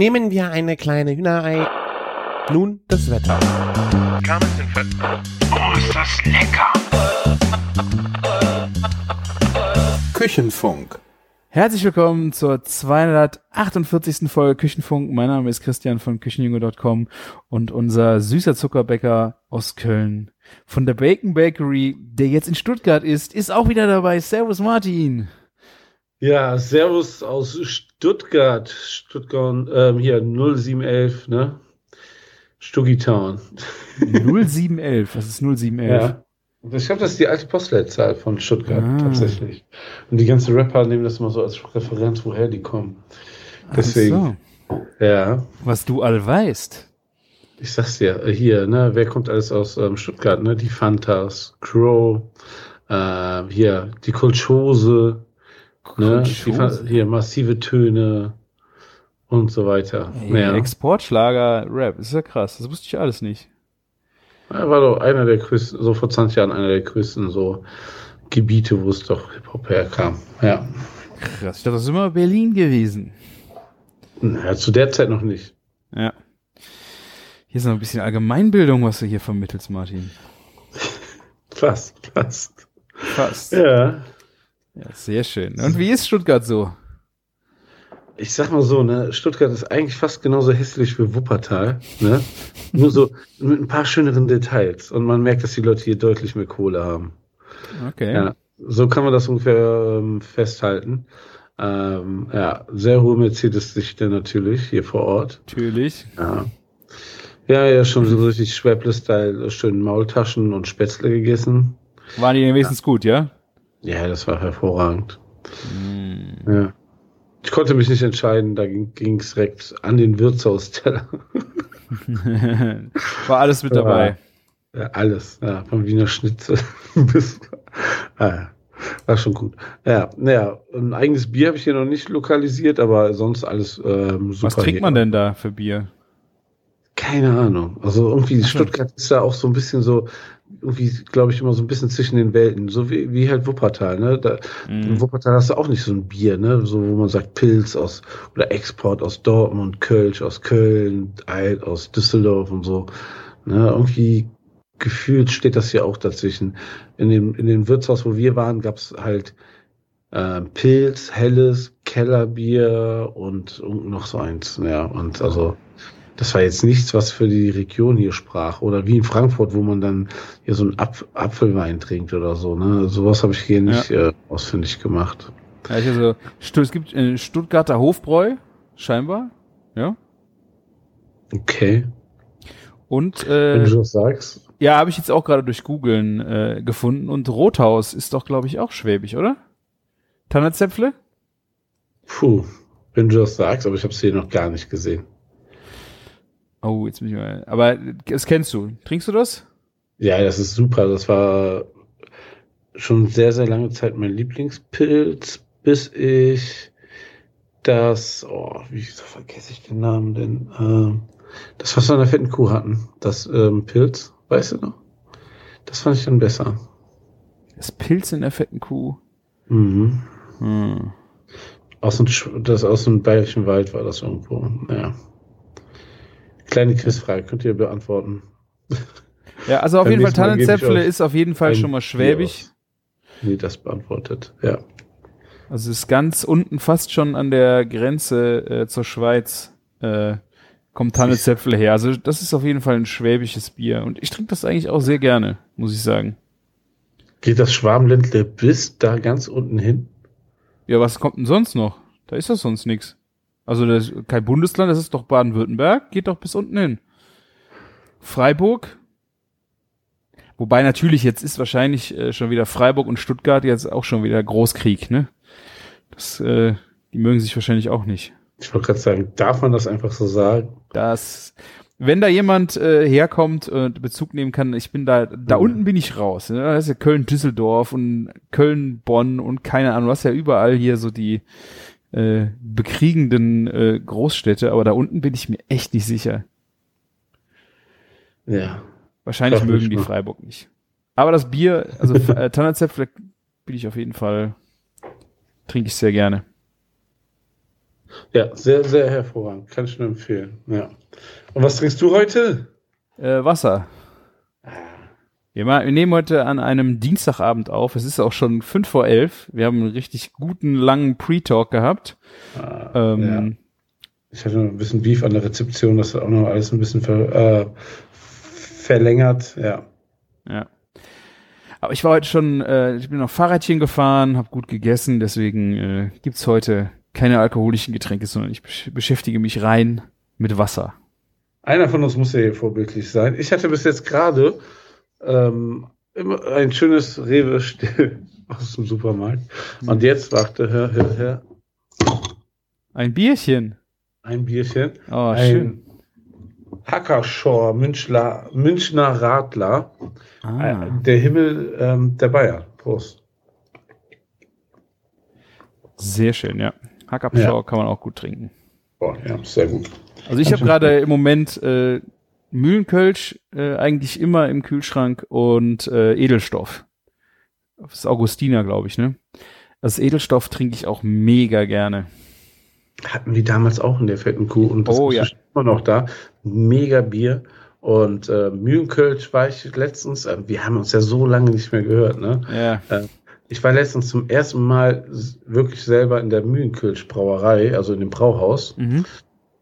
Nehmen wir eine kleine Hühnerei. Nun das Wetter. Oh, ist das lecker! Küchenfunk. Herzlich willkommen zur 248. Folge Küchenfunk. Mein Name ist Christian von Küchenjunge.com und unser süßer Zuckerbäcker aus Köln von der Bacon Bakery, der jetzt in Stuttgart ist, ist auch wieder dabei. Servus Martin. Ja, Servus aus Stuttgart. Stuttgart, ähm, hier 0711, ne? Stuggy Town. 0711, was ist 0711? Ja. Ich glaube, das ist die alte Postleitzahl von Stuttgart, Ah. tatsächlich. Und die ganzen Rapper nehmen das immer so als Referenz, woher die kommen. Deswegen, Ach so, ja. was du all weißt. Ich sag's dir, hier, ne, wer kommt alles aus ähm, Stuttgart, ne? Die Fantas, Crow, äh, hier, die Kulchose, ne? Hier, massive Töne und so weiter. Ey, ja. Exportschlager Rap, ist ja krass, das wusste ich alles nicht. Er war doch einer der größten, so vor 20 Jahren einer der größten so Gebiete, wo es doch Hip-Hop herkam. Ja. Krass, ich dachte, das ist immer Berlin gewesen. ja. Zu der Zeit noch nicht. Ja. Hier ist noch ein bisschen Allgemeinbildung, was du hier vermittelst, Martin. Fast, fast. Fast. Ja. Ja. sehr schön. Und wie ist Stuttgart so? Ich sag mal so, ne, Stuttgart ist eigentlich fast genauso hässlich wie Wuppertal, ne? Nur so mit ein paar schöneren Details. Und man merkt, dass die Leute hier deutlich mehr Kohle haben. Okay. Ja. So kann man das ungefähr ähm, festhalten. Ähm, ja, sehr hohe Mercedes-Dichte natürlich hier vor Ort. Natürlich. Ja. Ja, ja, schon so richtig Schwäble-Style, schön Maultaschen und Spätzle gegessen. Waren die wenigstens gut, ja? Ja, das war hervorragend. Hm. Ja. Ich konnte mich nicht entscheiden, da ging es direkt an den Wirtshausteller. War alles mit dabei. Ja, alles, ja, vom Wiener Schnitzel bis. Ah, war schon gut. Ja, naja, ein eigenes Bier habe ich hier noch nicht lokalisiert, aber sonst alles ähm, super. Was trinkt man denn da für Bier? Keine Ahnung. Also irgendwie. Stuttgart ist da auch so ein bisschen so, irgendwie, glaube ich, immer so ein bisschen zwischen den Welten. So wie, wie halt Wuppertal, ne? Da, In Hm. Wuppertal hast du auch nicht so ein Bier, ne? So, wo man sagt Pilz aus oder Export aus Dortmund, Kölsch aus Köln, Eid aus Düsseldorf und so. Ne? Irgendwie gefühlt steht das hier auch dazwischen. In dem, in dem Wirtshaus, wo wir waren, gab's halt äh, Pilz, helles, Kellerbier und, und noch so eins. Ja, und also das war jetzt nichts, was für die Region hier sprach. Oder wie in Frankfurt, wo man dann hier so einen Apf Apfelwein trinkt oder so. Ne? Sowas habe ich hier nicht äh, ausfindig gemacht. Ja, also, es gibt äh, Stuttgarter Hofbräu, scheinbar. Ja. Okay. Und Wenn äh, du das sagst. ja, habe ich jetzt auch gerade durch Googlen äh, gefunden. Und Rothaus ist doch, glaube ich, auch schwäbisch, oder? Tannerzäpfle? Puh, wenn du das sagst, aber ich habe es hier noch gar nicht gesehen. Oh, jetzt bin ich mal. Aber das kennst du. Trinkst du das? Ja, das ist super. Das war schon sehr, sehr lange Zeit mein Lieblingspilz, bis ich das, oh, wie vergesse ich den Namen denn? Ähm, das, was wir an der fetten Kuh hatten, das ähm, Pilz, weißt du noch? Das fand ich dann besser. Das Pilz in der fetten Kuh. Mhm. Hm. Aus dem, das aus dem bayerischen Wald war das irgendwo. Naja. Kleine Quizfrage, könnt ihr beantworten. Ja, also auf jeden Fall Tannenzäpfle ist auf jeden Fall schon mal schwäbisch. aus. Nee, das beantwortet. Ja. Also ist ganz unten fast schon an der Grenze äh, zur Schweiz äh, kommt Tannenzäpfle her. Also das ist auf jeden Fall ein schwäbisches Bier. Und ich trinke das eigentlich auch sehr gerne, muss ich sagen. Geht das Schwabenländle bis da ganz unten hin? Ja, was kommt denn sonst noch? Da ist das sonst nix. Also das ist kein Bundesland, das ist doch Baden-Württemberg, geht doch bis unten hin. Freiburg. Wobei natürlich jetzt ist wahrscheinlich äh, schon wieder Freiburg und Stuttgart jetzt auch schon wieder Großkrieg, ne? Das, äh, die mögen sich wahrscheinlich auch nicht. Ich wollte gerade sagen, darf man das einfach so sagen? Das, wenn da jemand äh, herkommt und Bezug nehmen kann, ich bin da, da Mhm. unten bin ich raus. Ne? Das ist ja Köln-Düsseldorf und Köln-Bonn und keine Ahnung, was ja überall hier so die äh, bekriegenden äh, Großstädte, aber da unten bin ich mir echt nicht sicher. Ja. Wahrscheinlich mögen die mal. Freiburg nicht. Aber das Bier, also äh, Tannerzäpfle bin ich auf jeden Fall, trinke ich sehr gerne. Ja, sehr, sehr hervorragend. Kann ich nur empfehlen. Ja. Und was trinkst du heute? Äh, Wasser. Wir, wir nehmen heute an einem Dienstagabend auf. Es ist auch schon fünf vor elf. Wir haben einen richtig guten, langen Pre-Talk gehabt. Ah, Ähm, ja. Ich hatte noch ein bisschen Beef an der Rezeption, das hat auch noch alles ein bisschen ver, äh, verlängert. Ja. Ja. Aber ich war heute schon, äh, ich bin noch Fahrradchen gefahren, habe gut gegessen, deswegen äh, gibt's heute keine alkoholischen Getränke, sondern ich besch beschäftige mich rein mit Wasser. Einer von uns muss ja hier vorbildlich sein. Ich hatte bis jetzt gerade ähm, ein schönes Rewe still aus dem Supermarkt. Und jetzt warte, hör, hör, hör, Ein Bierchen. ein Bierchen. Oh, schön. ein Hackerschor Münchner, Münchner Radler. Ah, Äh, Der Himmel ähm, der Bayern. Prost. sehr schön, ja. Hackabschau Ja. kann man auch gut trinken. Boah, ja, sehr gut. Also ich habe gerade im Moment äh, Mühlenkölsch äh, eigentlich immer im Kühlschrank und äh, Edelstoff. Das ist Augustiner, glaube ich, ne? Das Edelstoff trinke ich auch mega gerne. Hatten wir damals auch in der fetten Kuh und das Oh, ist ja. immer noch da. Mega Bier. Und äh, Mühlenkölsch war ich letztens, äh, wir haben uns ja so lange nicht mehr gehört, ne? Ja. Ich war letztens zum ersten Mal wirklich selber in der Mühlenkölsch Brauerei, also in dem Brauhaus. Mhm.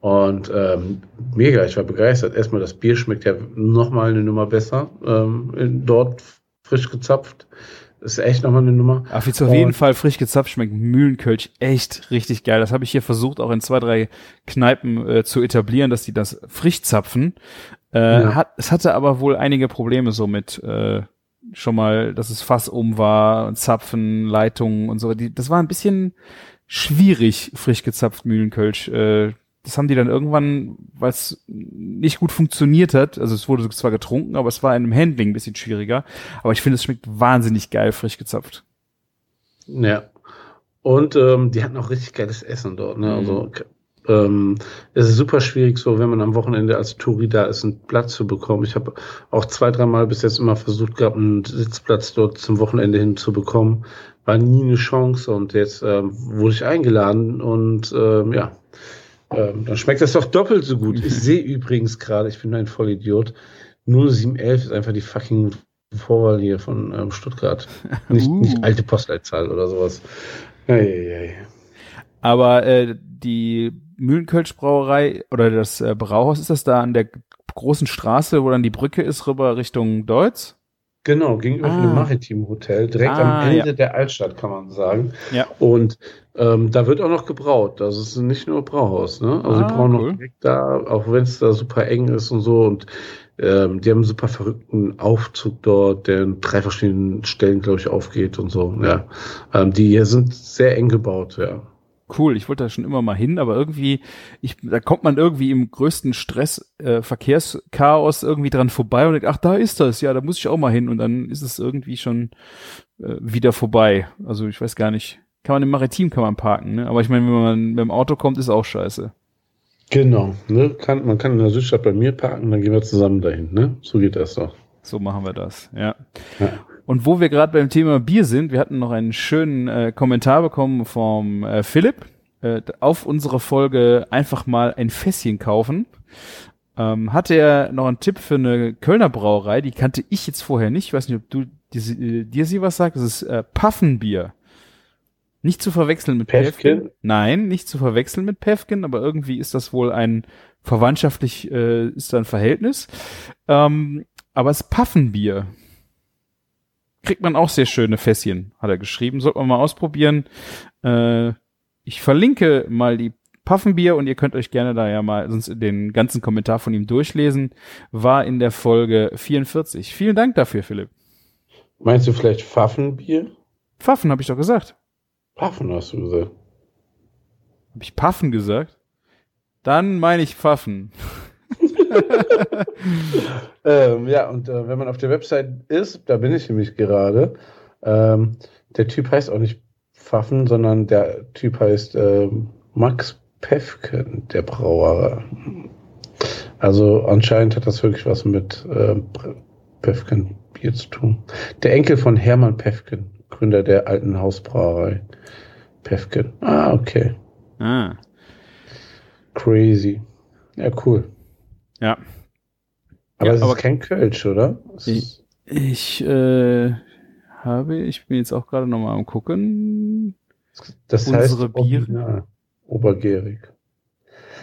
Und ähm, mega, ich war begeistert. Erstmal, das Bier schmeckt ja nochmal eine Nummer besser. Ähm, in, dort frisch gezapft. Ist echt nochmal eine Nummer. Auf jetzt auf jeden Fall frisch gezapft schmeckt Mühlenkölsch echt richtig geil. Das habe ich hier versucht, auch in zwei, drei Kneipen äh, zu etablieren, dass die das frisch zapfen. Äh, Ja. hat, es hatte aber wohl einige Probleme so mit äh, schon mal, dass es Fass um war und Zapfen, Leitungen und so. Die, das war ein bisschen schwierig, frisch gezapft Mühlenkölsch. Äh, das haben die dann irgendwann, weil es nicht gut funktioniert hat, also es wurde zwar getrunken, aber es war in einem Handling ein bisschen schwieriger. Aber ich finde, es schmeckt wahnsinnig geil, frisch gezapft. Ja. Und ähm, die hatten auch richtig geiles Essen dort. Ne? Mhm. Also ähm, es ist super schwierig, so wenn man am Wochenende als Touri da ist, einen Platz zu bekommen. Ich habe auch zwei, dreimal bis jetzt immer versucht gehabt, einen Sitzplatz dort zum Wochenende hin zu bekommen. War nie eine Chance und jetzt ähm, wurde ich eingeladen und ähm, ja, ähm, dann schmeckt das doch doppelt so gut. Ich sehe übrigens gerade, ich bin ein Vollidiot, 0711 ist einfach die fucking Vorwahl hier von ähm, Stuttgart. Nicht, Uh. nicht alte Postleitzahl oder sowas. Eieiei. Aber äh, die Mühlenkölsch Brauerei oder das äh, Brauhaus, ist das da an der großen Straße, wo dann die Brücke ist, rüber Richtung Deutz? Genau, gegenüber Ah. dem Maritim Hotel, direkt Ah, am Ende ja. der Altstadt, kann man sagen. Ja. Und ähm, da wird auch noch gebraut. Das ist nicht nur Brauhaus, ne? Also Ah, die brauen cool. noch direkt da, auch wenn es da super eng ist und so. Und ähm, die haben einen super verrückten Aufzug dort, der in drei verschiedenen Stellen, glaube ich, aufgeht und so. Ja. Ähm, die hier sind sehr eng gebaut, ja. Cool, ich wollte da schon immer mal hin, aber irgendwie, ich, da kommt man irgendwie im größten Stress, äh, Verkehrschaos irgendwie dran vorbei und denkt, ach, da ist das, ja, da muss ich auch mal hin und dann ist es irgendwie schon äh, wieder vorbei. Also ich weiß gar nicht. Kann man im Maritim kann man parken, ne? Aber ich meine, wenn man mit dem Auto kommt, ist auch scheiße. Genau. Ne? Kann, man kann in der Südstadt bei mir parken, dann gehen wir zusammen dahin. Ne? So geht das doch. So machen wir das, ja. Ja. Und wo wir gerade beim Thema Bier sind, wir hatten noch einen schönen äh, Kommentar bekommen vom äh, Philipp äh, auf unsere Folge einfach mal ein Fässchen kaufen. Ähm, hatte er noch einen Tipp für eine Kölner Brauerei, die kannte ich jetzt vorher nicht. Ich weiß nicht, ob du die, äh, dir sie was sagst. Das ist äh, Paffenbier. Nicht zu verwechseln mit? Päffchen. Nein, nicht zu verwechseln mit Päffchen, aber irgendwie ist das wohl ein verwandtschaftlich äh, ist da ein Verhältnis. Ähm, aber es ist Paffenbier. Kriegt man auch sehr schöne Fässchen, hat er geschrieben. Sollte man mal ausprobieren. Äh, ich verlinke mal die Paffenbier und ihr könnt euch gerne da ja mal sonst den ganzen Kommentar von ihm durchlesen. War in der Folge 44. Vielen Dank dafür, Philipp. Meinst du vielleicht Pfaffenbier? Pfaffen habe ich doch gesagt. Pfaffen hast du gesagt. Habe ich Paffen gesagt? Dann meine ich Pfaffen. Ähm, ja, und äh, wenn man auf der Website ist, da bin ich nämlich gerade, ähm, der Typ heißt auch nicht Pfaffen, sondern der Typ heißt ähm, Max Pefken, der Brauer. Also anscheinend hat das wirklich was mit ähm, Pefken Bier zu tun. Der Enkel von Hermann Pefken, Gründer der alten Hausbrauerei Pefken. Ah, okay. Ah. Crazy. Ja, cool. Ja. Aber Ja, es aber- ist kein Kölsch, oder? Ich- Ich äh, habe, ich bin jetzt auch gerade nochmal am gucken. Das Unsere heißt Biere? original, obergärig.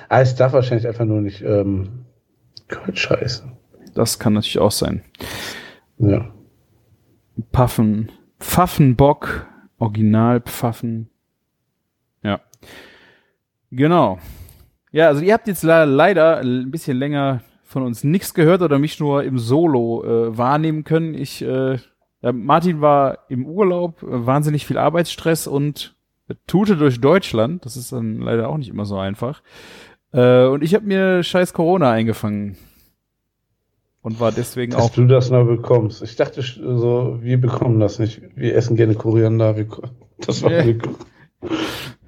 Ah, es darf wahrscheinlich einfach nur nicht ähm, Kölsch heißen. Das kann natürlich auch sein. Ja. Pfaffen. Pfaffenbock. Original Pfaffen. Ja. Genau. Ja, also ihr habt jetzt le leider ein bisschen länger von uns nichts gehört oder mich nur im Solo äh, wahrnehmen können. Ich, äh, Martin war im Urlaub, äh, wahnsinnig viel Arbeitsstress und tute durch Deutschland. Das ist dann leider auch nicht immer so einfach. Äh, und ich habe mir scheiß Corona eingefangen. Und war deswegen Dass auch du das noch bekommst. Ich dachte so, wir bekommen das nicht. Wir essen gerne Koriander. Wir, das war meine,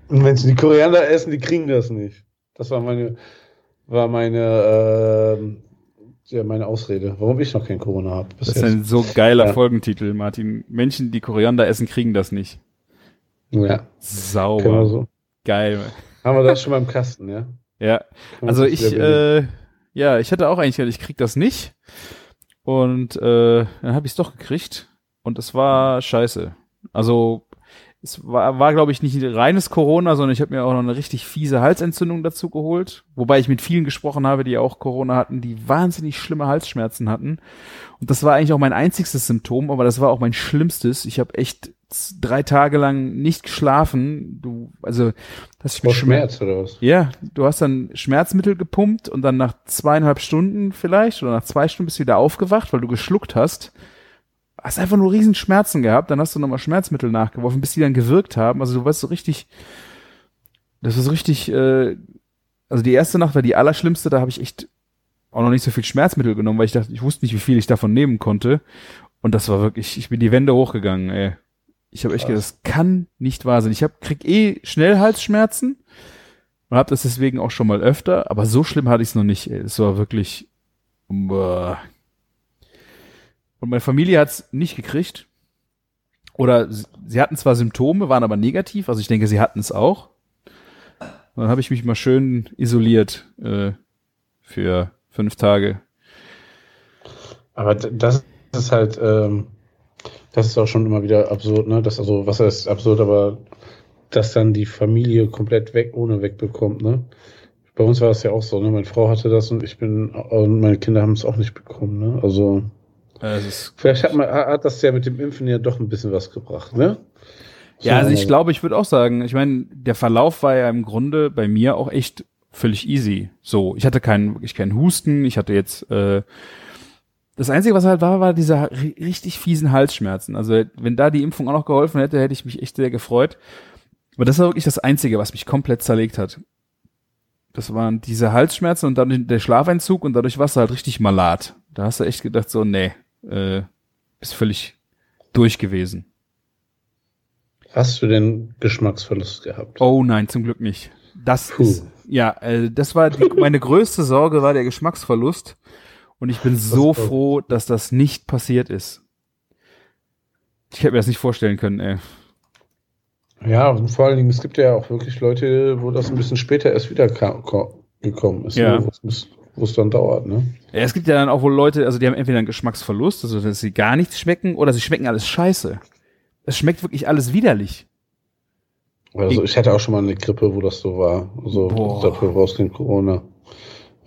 Und Menschen, die Koriander essen, die kriegen das nicht. Das war meine, war meine, ähm, ja, meine Ausrede, warum ich noch kein Corona habe. Das ist ein so geiler Ja. Folgentitel, Martin. Menschen, die Koriander essen, kriegen das nicht. ja, Sauber. so. Geil. Haben wir das schon mal im Kasten, ja? Ja. Also ich, äh, ja, ich hatte auch eigentlich gedacht, ich krieg das nicht. Und äh, dann habe ich es doch gekriegt. Und es war scheiße. Also es war, war glaube ich, nicht reines Corona, sondern ich habe mir auch noch eine richtig fiese Halsentzündung dazu geholt. Wobei ich mit vielen gesprochen habe, die auch Corona hatten, die wahnsinnig schlimme Halsschmerzen hatten. Und das war eigentlich auch mein einzigstes Symptom, aber das war auch mein schlimmstes. Ich habe echt drei Tage lang nicht geschlafen. Du, also, ich Vor Schmerz oder was? ja, du hast dann Schmerzmittel gepumpt und dann nach zweieinhalb Stunden vielleicht oder nach zwei Stunden bist du wieder aufgewacht, weil du geschluckt hast. Hast einfach nur riesen Schmerzen gehabt, dann hast du nochmal Schmerzmittel nachgeworfen, bis die dann gewirkt haben. Also du warst so richtig, das war so richtig, äh, also die erste Nacht war die allerschlimmste, da habe ich echt auch noch nicht so viel Schmerzmittel genommen, weil ich dachte, ich wusste nicht, wie viel ich davon nehmen konnte. Und das war wirklich, ich bin die Wände hochgegangen, ey. Ich habe echt gedacht, das kann nicht wahr sein. Ich hab, krieg eh schnell Halsschmerzen und habe das deswegen auch schon mal öfter, aber so schlimm hatte ich es noch nicht. Ey. Es war wirklich. Boah. Und meine Familie hat es nicht gekriegt. Oder sie, sie hatten zwar Symptome, waren aber negativ. Also ich denke, sie hatten es auch. Und dann habe ich mich mal schön isoliert äh, für fünf Tage. Aber das ist halt, ähm, das ist auch schon immer wieder absurd, ne? Das also, was heißt absurd, aber dass dann die Familie komplett weg, ohne wegbekommt, ne? Bei uns war es ja auch so, ne? Meine Frau hatte das und ich bin, und meine Kinder haben es auch nicht bekommen, ne? Also, Ist vielleicht hat man, hat das ja mit dem Impfen ja doch ein bisschen was gebracht, ne? Ja, also So, ich glaube, ich würde auch sagen, ich meine, der Verlauf war ja im Grunde bei mir auch echt völlig easy. So, ich hatte keinen, wirklich keinen Husten, ich hatte jetzt, äh, das Einzige, was halt war, war diese ri- richtig fiesen Halsschmerzen. Also, wenn da die Impfung auch noch geholfen hätte, hätte ich mich echt sehr gefreut. Aber das war wirklich das Einzige, was mich komplett zerlegt hat. Das waren diese Halsschmerzen und dann der Schlafeinzug und dadurch warst du halt richtig malat. Da hast du echt gedacht so, nee, äh, bist völlig durch gewesen. Hast du denn Geschmacksverlust gehabt? Oh nein, zum Glück nicht. Das Puh. ist, ja, äh, das war die, meine größte Sorge war der Geschmacksverlust. Und ich bin so Das- froh, dass das nicht passiert ist. Ich hätte mir das nicht vorstellen können, ey. Ja, und vor allen Dingen, es gibt ja auch wirklich Leute, wo das ein bisschen später erst wieder gekommen ist, Ja. ne? Wo es dann dauert, ne? Ja, es gibt ja dann auch wohl Leute, also die haben entweder einen Geschmacksverlust, also dass sie gar nichts schmecken, oder sie schmecken alles scheiße. Es schmeckt wirklich alles widerlich. Also ich hatte auch schon mal eine Grippe, wo das so war. Also Boah. dafür rausging Corona.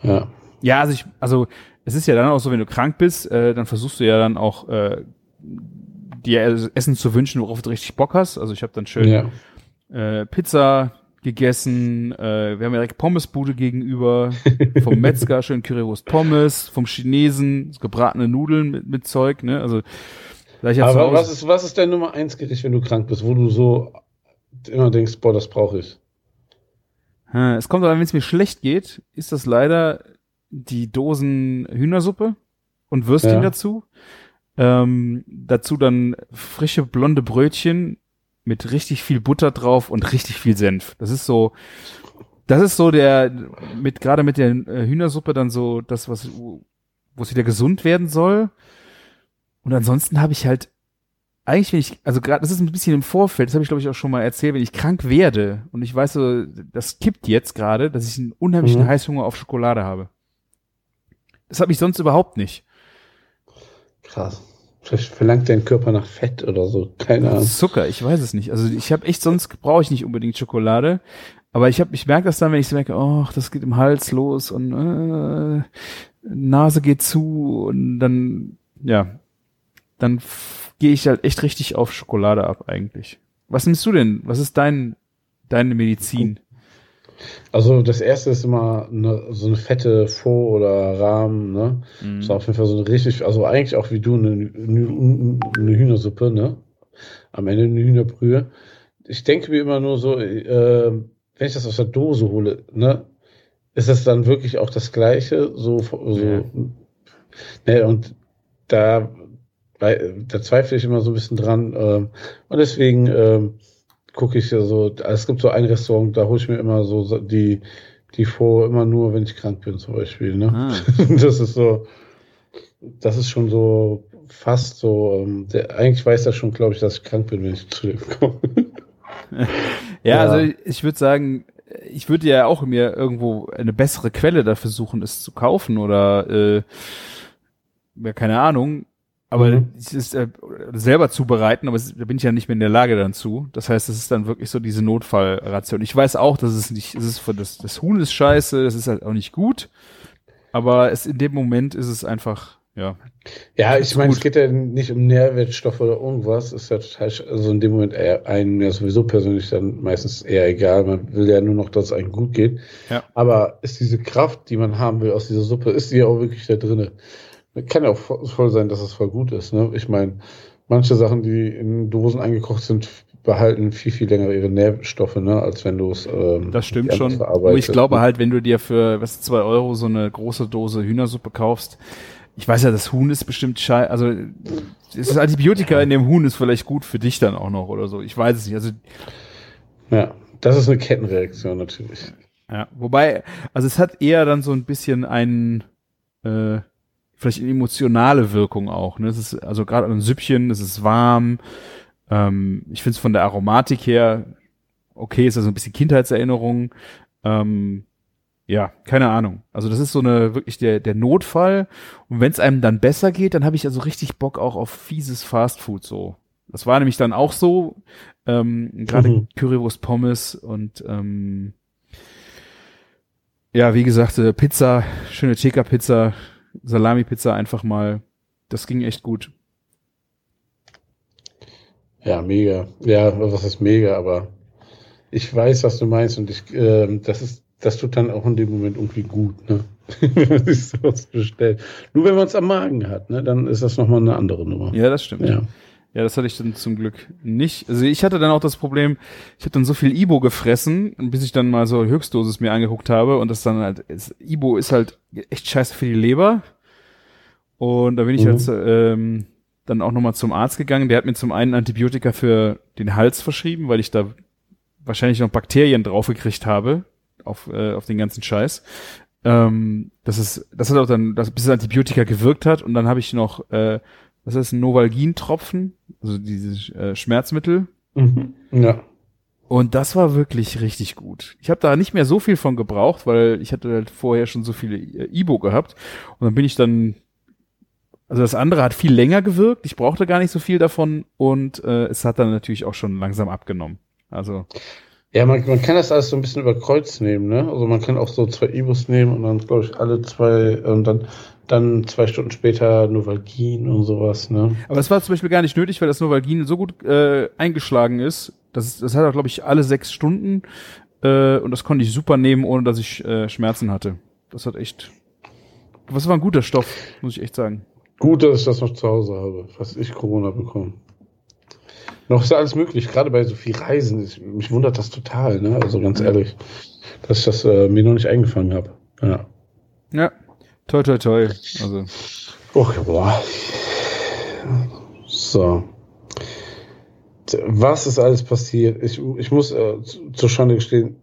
Ja. Ja, also ich, also es ist ja dann auch so, wenn du krank bist, äh, dann versuchst du ja dann auch äh, dir Essen zu wünschen, worauf du richtig Bock hast. Also ich habe dann schön ja. äh, Pizza gegessen, äh, wir haben direkt Pommesbude gegenüber, vom Metzger schön Currywurst Pommes, vom Chinesen gebratene Nudeln mit, mit Zeug, ne? Also Aber was ist, was ist dein Nummer eins Gericht, wenn du krank bist, wo du so immer denkst, boah, das brauche ich? Es kommt aber, wenn es mir schlecht geht, ist das leider die Dosen Hühnersuppe und Würstchen Ja. dazu. Ähm, dazu dann frische blonde Brötchen mit richtig viel Butter drauf und richtig viel Senf. Das ist so, das ist so der, mit, gerade mit der äh, Hühnersuppe dann so das, was, wo es wieder gesund werden soll. Und ansonsten habe ich halt eigentlich, wenn ich, also gerade, das ist ein bisschen im Vorfeld, das habe ich glaube ich auch schon mal erzählt, wenn ich krank werde und ich weiß so, das kippt jetzt gerade, dass ich einen unheimlichen Mhm. Heißhunger auf Schokolade habe. Das habe ich sonst überhaupt nicht. Krass. Vielleicht verlangt dein Körper nach Fett oder so. Keine Ahnung. Zucker, ich weiß es nicht. Also ich habe echt, sonst brauche ich nicht unbedingt Schokolade. Aber ich habe, ich merke das dann, wenn ich so merke, oh, das geht im Hals los und äh, Nase geht zu und dann, ja, dann gehe ich halt echt richtig auf Schokolade ab eigentlich. Was nimmst du denn? Was ist dein, deine Medizin? Also das erste ist immer eine, so eine fette Faux oder Rahmen, ne? Mhm. So auf jeden Fall so eine richtig, also eigentlich auch wie du eine, eine, Hühnersuppe, ne? Am Ende eine Hühnerbrühe. Ich denke mir immer nur so, äh, wenn ich das aus der Dose hole, ne? Ist das dann wirklich auch das Gleiche? So, so Ja. ne? Und da, da zweifle ich immer so ein bisschen dran. Ähm, und deswegen ähm, gucke ich ja so, es gibt so ein Restaurant, da hole ich mir immer so so die, die vor, immer nur, wenn ich krank bin, zum Beispiel. Ne? Ah. Das ist so, das ist schon so fast so, ähm, der, eigentlich weiß er schon, glaube ich, dass ich krank bin, wenn ich zu dem komme. Ja, Ja. also ich würde sagen, ich würde ja auch mir irgendwo eine bessere Quelle dafür suchen, es zu kaufen oder äh, ja, keine Ahnung. Aber Mhm. es ist äh, selber zubereiten, aber es, da bin ich ja nicht mehr in der Lage dann zu. Das heißt, es ist dann wirklich so diese Notfallration. Ich weiß auch, dass es nicht, es ist für das, das Huhn ist scheiße, das ist halt auch nicht gut. Aber es in dem Moment ist es einfach, ja. Ja, ich meine, es geht ja nicht um Nährwertstoffe oder irgendwas. Ist ja total, also in dem Moment eher einem ja sowieso persönlich dann meistens eher egal. Man will ja nur noch, dass es einem gut geht. Ja. Aber ist diese Kraft, die man haben will aus dieser Suppe, ist die ja auch wirklich da drinne? Kann ja auch vo- voll sein, dass es voll gut ist. Ne? Ich meine, manche Sachen, die in Dosen eingekocht sind, behalten viel, viel länger ihre Nährstoffe, ne? als wenn du es. Ähm, Das stimmt schon. Nur ich verarbeitest, glaube ne? halt, wenn du dir für was zwei Euro so eine große Dose Hühnersuppe kaufst, ich weiß ja, das Huhn ist bestimmt schei, also das Antibiotika in dem Huhn ist vielleicht gut für dich dann auch noch oder so. Ich weiß es nicht. Also Ja, das ist eine Kettenreaktion natürlich. ja, wobei, also es hat eher dann so ein bisschen einen äh, vielleicht eine emotionale Wirkung auch. Ne? Es ist also gerade ein Süppchen, es ist warm. Ähm, ich finde es von der Aromatik her okay, ist also ein bisschen Kindheitserinnerung. Ähm, ja, keine Ahnung. Also das ist so eine wirklich der der Notfall. Und wenn es einem dann besser geht, dann habe ich also richtig Bock auch auf fieses Fastfood so. Das war nämlich dann auch so. Ähm, Gerade Mhm. Currywurst Pommes und ähm, ja, wie gesagt, äh, Pizza, schöne Tikka-Pizza, Salami-Pizza einfach mal. Das ging echt gut. Ja, mega. Ja, was ist mega, aber ich weiß, was du meinst und ich, ähm, das ist, das tut dann auch in dem Moment irgendwie gut, ne? wenn man sich sowas bestellt. Nur wenn man es am Magen hat, ne, dann ist das nochmal eine andere Nummer. Ja, das stimmt. Ja. Ja, das hatte ich dann zum Glück nicht. Also ich hatte dann auch das Problem, ich habe dann so viel Ibo gefressen, bis ich dann mal so Höchstdosis mir angeguckt habe und das dann halt, ist, Ibo ist halt echt scheiße für die Leber. Und da bin ich Mhm. jetzt ähm, dann auch nochmal zum Arzt gegangen. Der hat mir zum einen Antibiotika für den Hals verschrieben, weil ich da wahrscheinlich noch Bakterien draufgekriegt habe auf, äh, auf den ganzen Scheiß. Ähm, das ist, das hat auch dann, das, bis das Antibiotika gewirkt hat und dann habe ich noch, äh, was ist ein Novalgin-Tropfen, also dieses äh, Schmerzmittel. Mhm. Ja. Und das war wirklich richtig gut. Ich habe da nicht mehr so viel von gebraucht, weil ich hatte halt vorher schon so viele äh, Ibo gehabt. Und dann bin ich dann, also das andere hat viel länger gewirkt. Ich brauchte gar nicht so viel davon und äh, es hat dann natürlich auch schon langsam abgenommen. Also Ja, man, man kann das alles so ein bisschen über Kreuz nehmen, ne? Also man kann auch so zwei Ibus nehmen und dann, glaube ich, alle zwei und dann, dann zwei Stunden später Novalgin und sowas, ne? Aber das war zum Beispiel gar nicht nötig, weil das Novalgin so gut äh, eingeschlagen ist. Das, das hat auch, glaube ich, alle sechs Stunden. Äh, und das konnte ich super nehmen, ohne dass ich äh, Schmerzen hatte. Das hat echt. Was war ein guter Stoff, muss ich echt sagen. Gut, dass ich das noch zu Hause habe, was ich Corona bekomme. Noch ist ja alles möglich, gerade bei so viel Reisen. Ich, mich wundert das total, ne? Also ganz ehrlich, dass ich das äh, mir noch nicht eingefangen habe. Ja. Ja. Toi, toi, toi. Also. Okay, boah. So. Was ist alles passiert? Ich, ich muss äh, zu- zur Schande gestehen,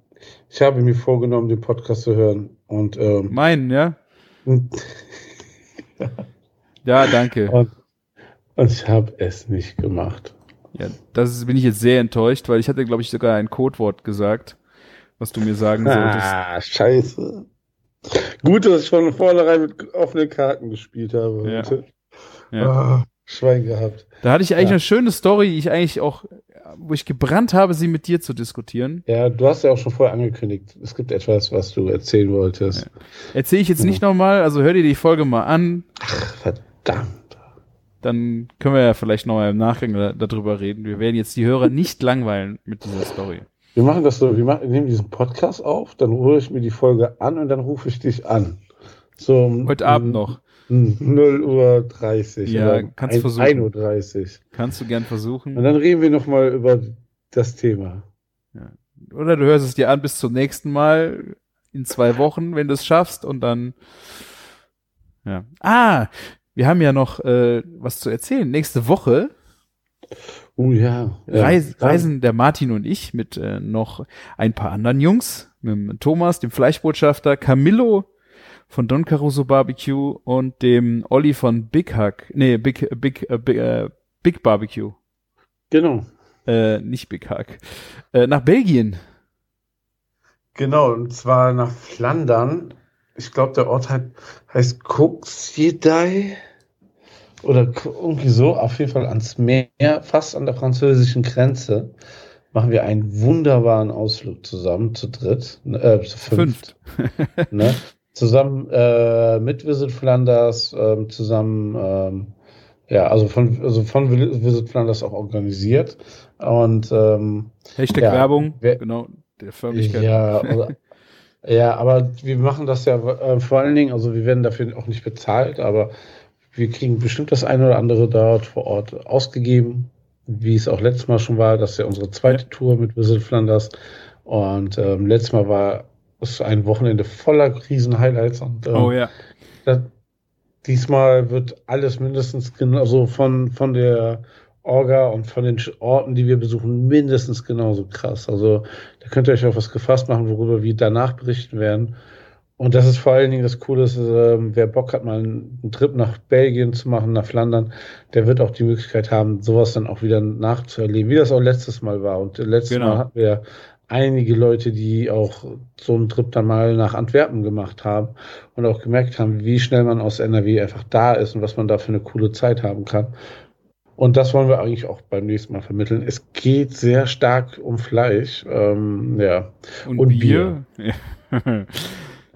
ich habe mir vorgenommen, den Podcast zu hören. Und, ähm, Meinen, ja? Ja, danke. und Und ich habe es nicht gemacht. Ja, das ist, bin ich jetzt sehr enttäuscht, weil ich hatte, glaube ich, sogar ein Codewort gesagt, was du mir sagen solltest. Ah, scheiße. Gut, dass ich von vornherein mit offenen Karten gespielt habe. Ja. heute. Ja. Ah, Schwein gehabt. Da hatte ich eigentlich Ja. eine schöne Story, die ich eigentlich auch, wo ich gebrannt habe, sie mit dir zu diskutieren. Ja, du hast ja auch schon vorher angekündigt. Es gibt etwas, was du erzählen wolltest. Erzähle ich jetzt nicht nochmal, also hör dir die Folge mal an, Verdammt. dann können wir ja vielleicht nochmal im Nachgang da, darüber reden. Wir werden jetzt die Hörer nicht langweilen mit dieser Story. Wir machen das so, wir, machen, nehmen diesen Podcast auf, dann höre ich mir die Folge an und dann rufe ich dich an. So um, Heute Abend noch. um 0 Uhr 30. Ja, kannst ein- versuchen. 1 Uhr 30. Kannst du gern Und versuchen. dann reden wir nochmal über das Thema. Oder du hörst es dir an bis zum nächsten Mal in zwei Wochen, wenn du es schaffst und dann. Ja. Ah, wir haben ja noch äh, was zu erzählen. Nächste Woche Oh ja. ja. Reis, reisen der Martin und ich mit äh, noch ein paar anderen Jungs, mit dem Thomas, dem Fleischbotschafter, Camillo von Don Caruso Barbecue und dem Olli von Big Hack, nee, Big, Big, äh, Big, äh, Big Barbecue, Genau. äh, nicht Big Hack, äh, nach Belgien. Genau, und zwar nach Flandern. Ich glaube, der Ort hat, heißt Cuxjedei oder irgendwie so. Auf jeden Fall ans Meer, fast an der französischen Grenze. Machen wir einen wunderbaren Ausflug zusammen, zu dritt, äh, zu fünft. ne? Zusammen äh, mit Visit Flanders, ähm, zusammen, ähm, ja, also von, also von Visit Flanders auch organisiert. Und ähm, Hashtag Ja, Werbung, wer- genau, der Förmlichkeit. Ja, oder, ja, aber wir machen das ja äh, vor allen Dingen, also wir werden dafür auch nicht bezahlt, aber wir kriegen bestimmt das eine oder andere dort vor Ort ausgegeben, wie es auch letztes Mal schon war. Das ist ja unsere zweite Tour mit Visit Flanders. Und ähm, letztes Mal war es ein Wochenende voller Krisen-Highlights. Und ähm, Oh ja. das, diesmal wird alles mindestens genauso von, von der Orga und von den Orten, die wir besuchen, mindestens genauso krass. Also da könnt ihr euch auf was gefasst machen, worüber wir danach berichten werden. Und das ist vor allen Dingen das Coole, ist, ähm, wer Bock hat, mal einen, einen Trip nach Belgien zu machen, nach Flandern, der wird auch die Möglichkeit haben, sowas dann auch wieder nachzuerleben, wie das auch letztes Mal war. Und letztes Genau. Mal hatten wir einige Leute, die auch so einen Trip dann mal nach Antwerpen gemacht haben und auch gemerkt haben, wie schnell man aus NRW einfach da ist und was man da für eine coole Zeit haben kann. Und das wollen wir eigentlich auch beim nächsten Mal vermitteln. Es geht sehr stark um Fleisch. Ähm, ja. Und, Und Bier. Ja.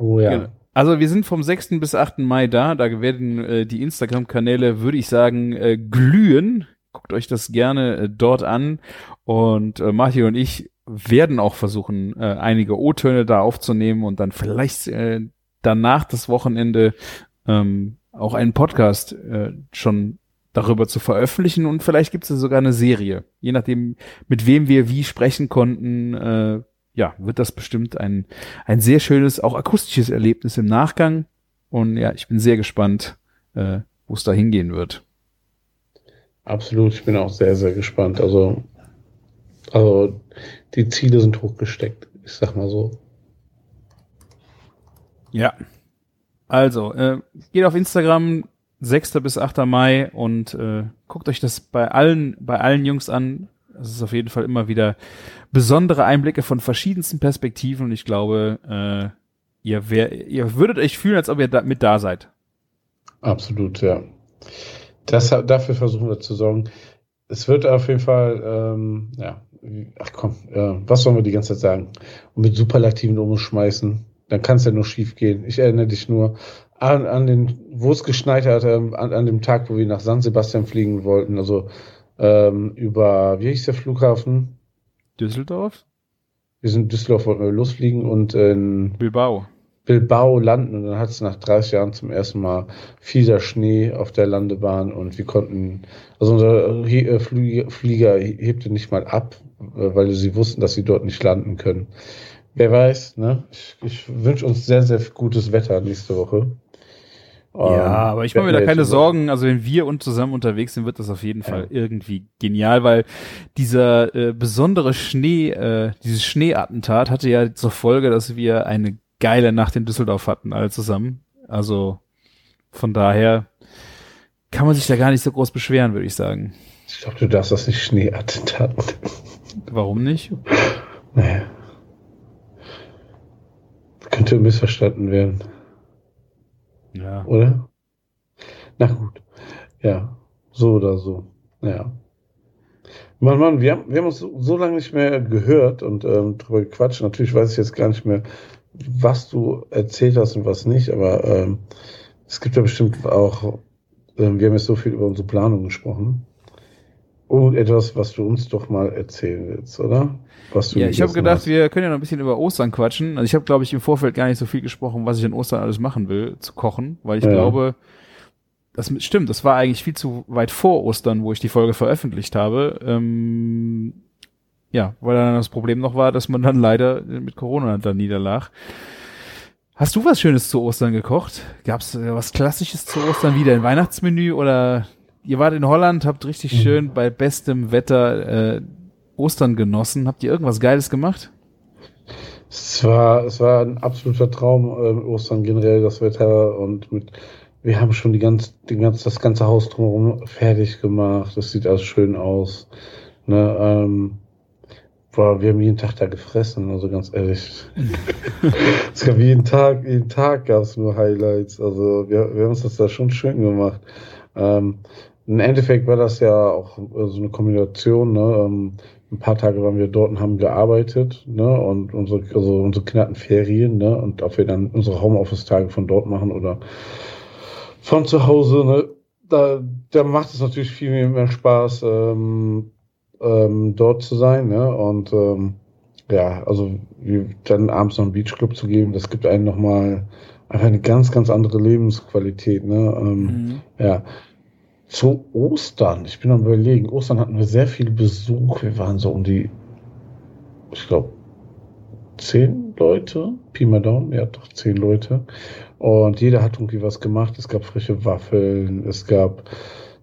Oh ja. Genau. Also wir sind vom 6. bis 8. Mai da. Da werden äh, die Instagram-Kanäle, würde ich sagen, äh, glühen. Guckt euch das gerne äh, dort an. Und äh, Martin und ich werden auch versuchen, äh, einige O-Töne da aufzunehmen und dann vielleicht äh, danach das Wochenende ähm, auch einen Podcast äh, schon darüber zu veröffentlichen und vielleicht gibt es sogar eine Serie. Je nachdem, mit wem wir wie sprechen konnten, äh, ja, wird das bestimmt ein, ein sehr schönes, auch akustisches Erlebnis im Nachgang. Und ja, ich bin sehr gespannt, äh, wo es da hingehen wird. Absolut. Ich bin auch sehr, sehr gespannt. Also, also die Ziele sind hochgesteckt. Ich sag mal so. Ja. Also, äh, geht auf Instagram, 6. bis 8. Mai und äh, guckt euch das bei allen, bei allen Jungs an. Es ist auf jeden Fall immer wieder besondere Einblicke von verschiedensten Perspektiven und ich glaube, äh, ihr, wär, ihr würdet euch fühlen, als ob ihr da, mit da seid. Absolut, ja. Das, dafür versuchen wir zu sorgen. Es wird auf jeden Fall, ähm, ja, ach komm, äh, was sollen wir die ganze Zeit sagen? Und mit Superlativen umschmeißen, dann kann es ja nur schief gehen. Ich erinnere dich nur an, an den, wo es geschneit hat, ähm, an, an dem Tag, wo wir nach San Sebastian fliegen wollten, also ähm, über, wie hieß der Flughafen? Düsseldorf? Wir sind in Düsseldorf, wollten wir losfliegen und in Bilbao. Bilbao landen und dann hat es nach 30 Jahren zum ersten Mal fieder Schnee auf der Landebahn und wir konnten, also unser äh, Flieger, Flieger hebte nicht mal ab, äh, weil sie wussten, dass sie dort nicht landen können. Wer weiß, ne? Ich, ich wünsche uns sehr, sehr gutes Wetter nächste Woche. Ja, Ähm, aber ich mache mir da keine Sorgen. Also wenn wir und zusammen unterwegs sind, wird das auf jeden Fall irgendwie genial, weil dieser äh, besondere Schnee, äh, dieses Schneeattentat hatte ja zur Folge, dass wir eine geile Nacht in Düsseldorf hatten, alle zusammen. Also von daher kann man sich da gar nicht so groß beschweren, würde ich sagen. Ich glaube, du darfst das nicht Schneeattentat. Warum nicht? Nee. Könnte missverstanden werden, Ja. oder? Na gut. Ja, so oder so. Ja. Mann, Mann, wir haben, wir haben uns so, so lange nicht mehr gehört und ähm, drüber gequatscht. Natürlich weiß ich jetzt gar nicht mehr, was du erzählt hast und was nicht, aber ähm, es gibt ja bestimmt auch, ähm, wir haben jetzt so viel über unsere Planung gesprochen. Und etwas, was du uns doch mal erzählen willst, oder? Was du Ja, ich habe gedacht, hast. wir können ja noch ein bisschen über Ostern quatschen. Also ich habe, glaube ich, im Vorfeld gar nicht so viel gesprochen, was ich in Ostern alles machen will, zu kochen, weil ich Ja. glaube, das stimmt, das war eigentlich viel zu weit vor Ostern, wo ich die Folge veröffentlicht habe. Ähm, ja, weil dann das Problem noch war, dass man dann leider mit Corona dann niederlag. Hast du was Schönes zu Ostern gekocht? Gab's äh, was Klassisches zu Ostern wieder ein Weihnachtsmenü oder ihr wart in Holland, habt richtig Mhm. schön bei bestem Wetter äh, Ostern genossen. Habt ihr irgendwas Geiles gemacht? Es war, es war ein absoluter Traum, ähm, Ostern generell, das Wetter und mit, wir haben schon die ganz, die ganz, das ganze Haus drumherum fertig gemacht. Das sieht alles schön aus. Ne, ähm, boah, wir haben jeden Tag da gefressen, also ganz ehrlich. es gab jeden Tag, jeden Tag gab es nur Highlights. Also wir, wir haben uns das da schon schön gemacht. Ähm, Im Endeffekt war das ja auch äh, so eine Kombination, ne? Ähm, ein paar Tage waren wir dort und haben gearbeitet, ne? Und unsere, also unsere Kinder hatten Ferien, ne? Und ob wir dann unsere Homeoffice-Tage von dort machen oder von zu Hause, ne? Da, da macht es natürlich viel mehr Spaß, ähm, ähm, dort zu sein, ne? Und ähm, ja, also wie, dann abends noch einen Beachclub zu geben, das gibt einem nochmal einfach eine ganz, ganz andere Lebensqualität, ne? Ähm, ja. Zu Ostern, ich bin am überlegen, Ostern hatten wir sehr viel Besuch. Wir waren so um die, ich glaube, zehn Leute, Pi mal Daumen, ja doch zehn Leute. Und jeder hat irgendwie was gemacht. Es gab frische Waffeln, es gab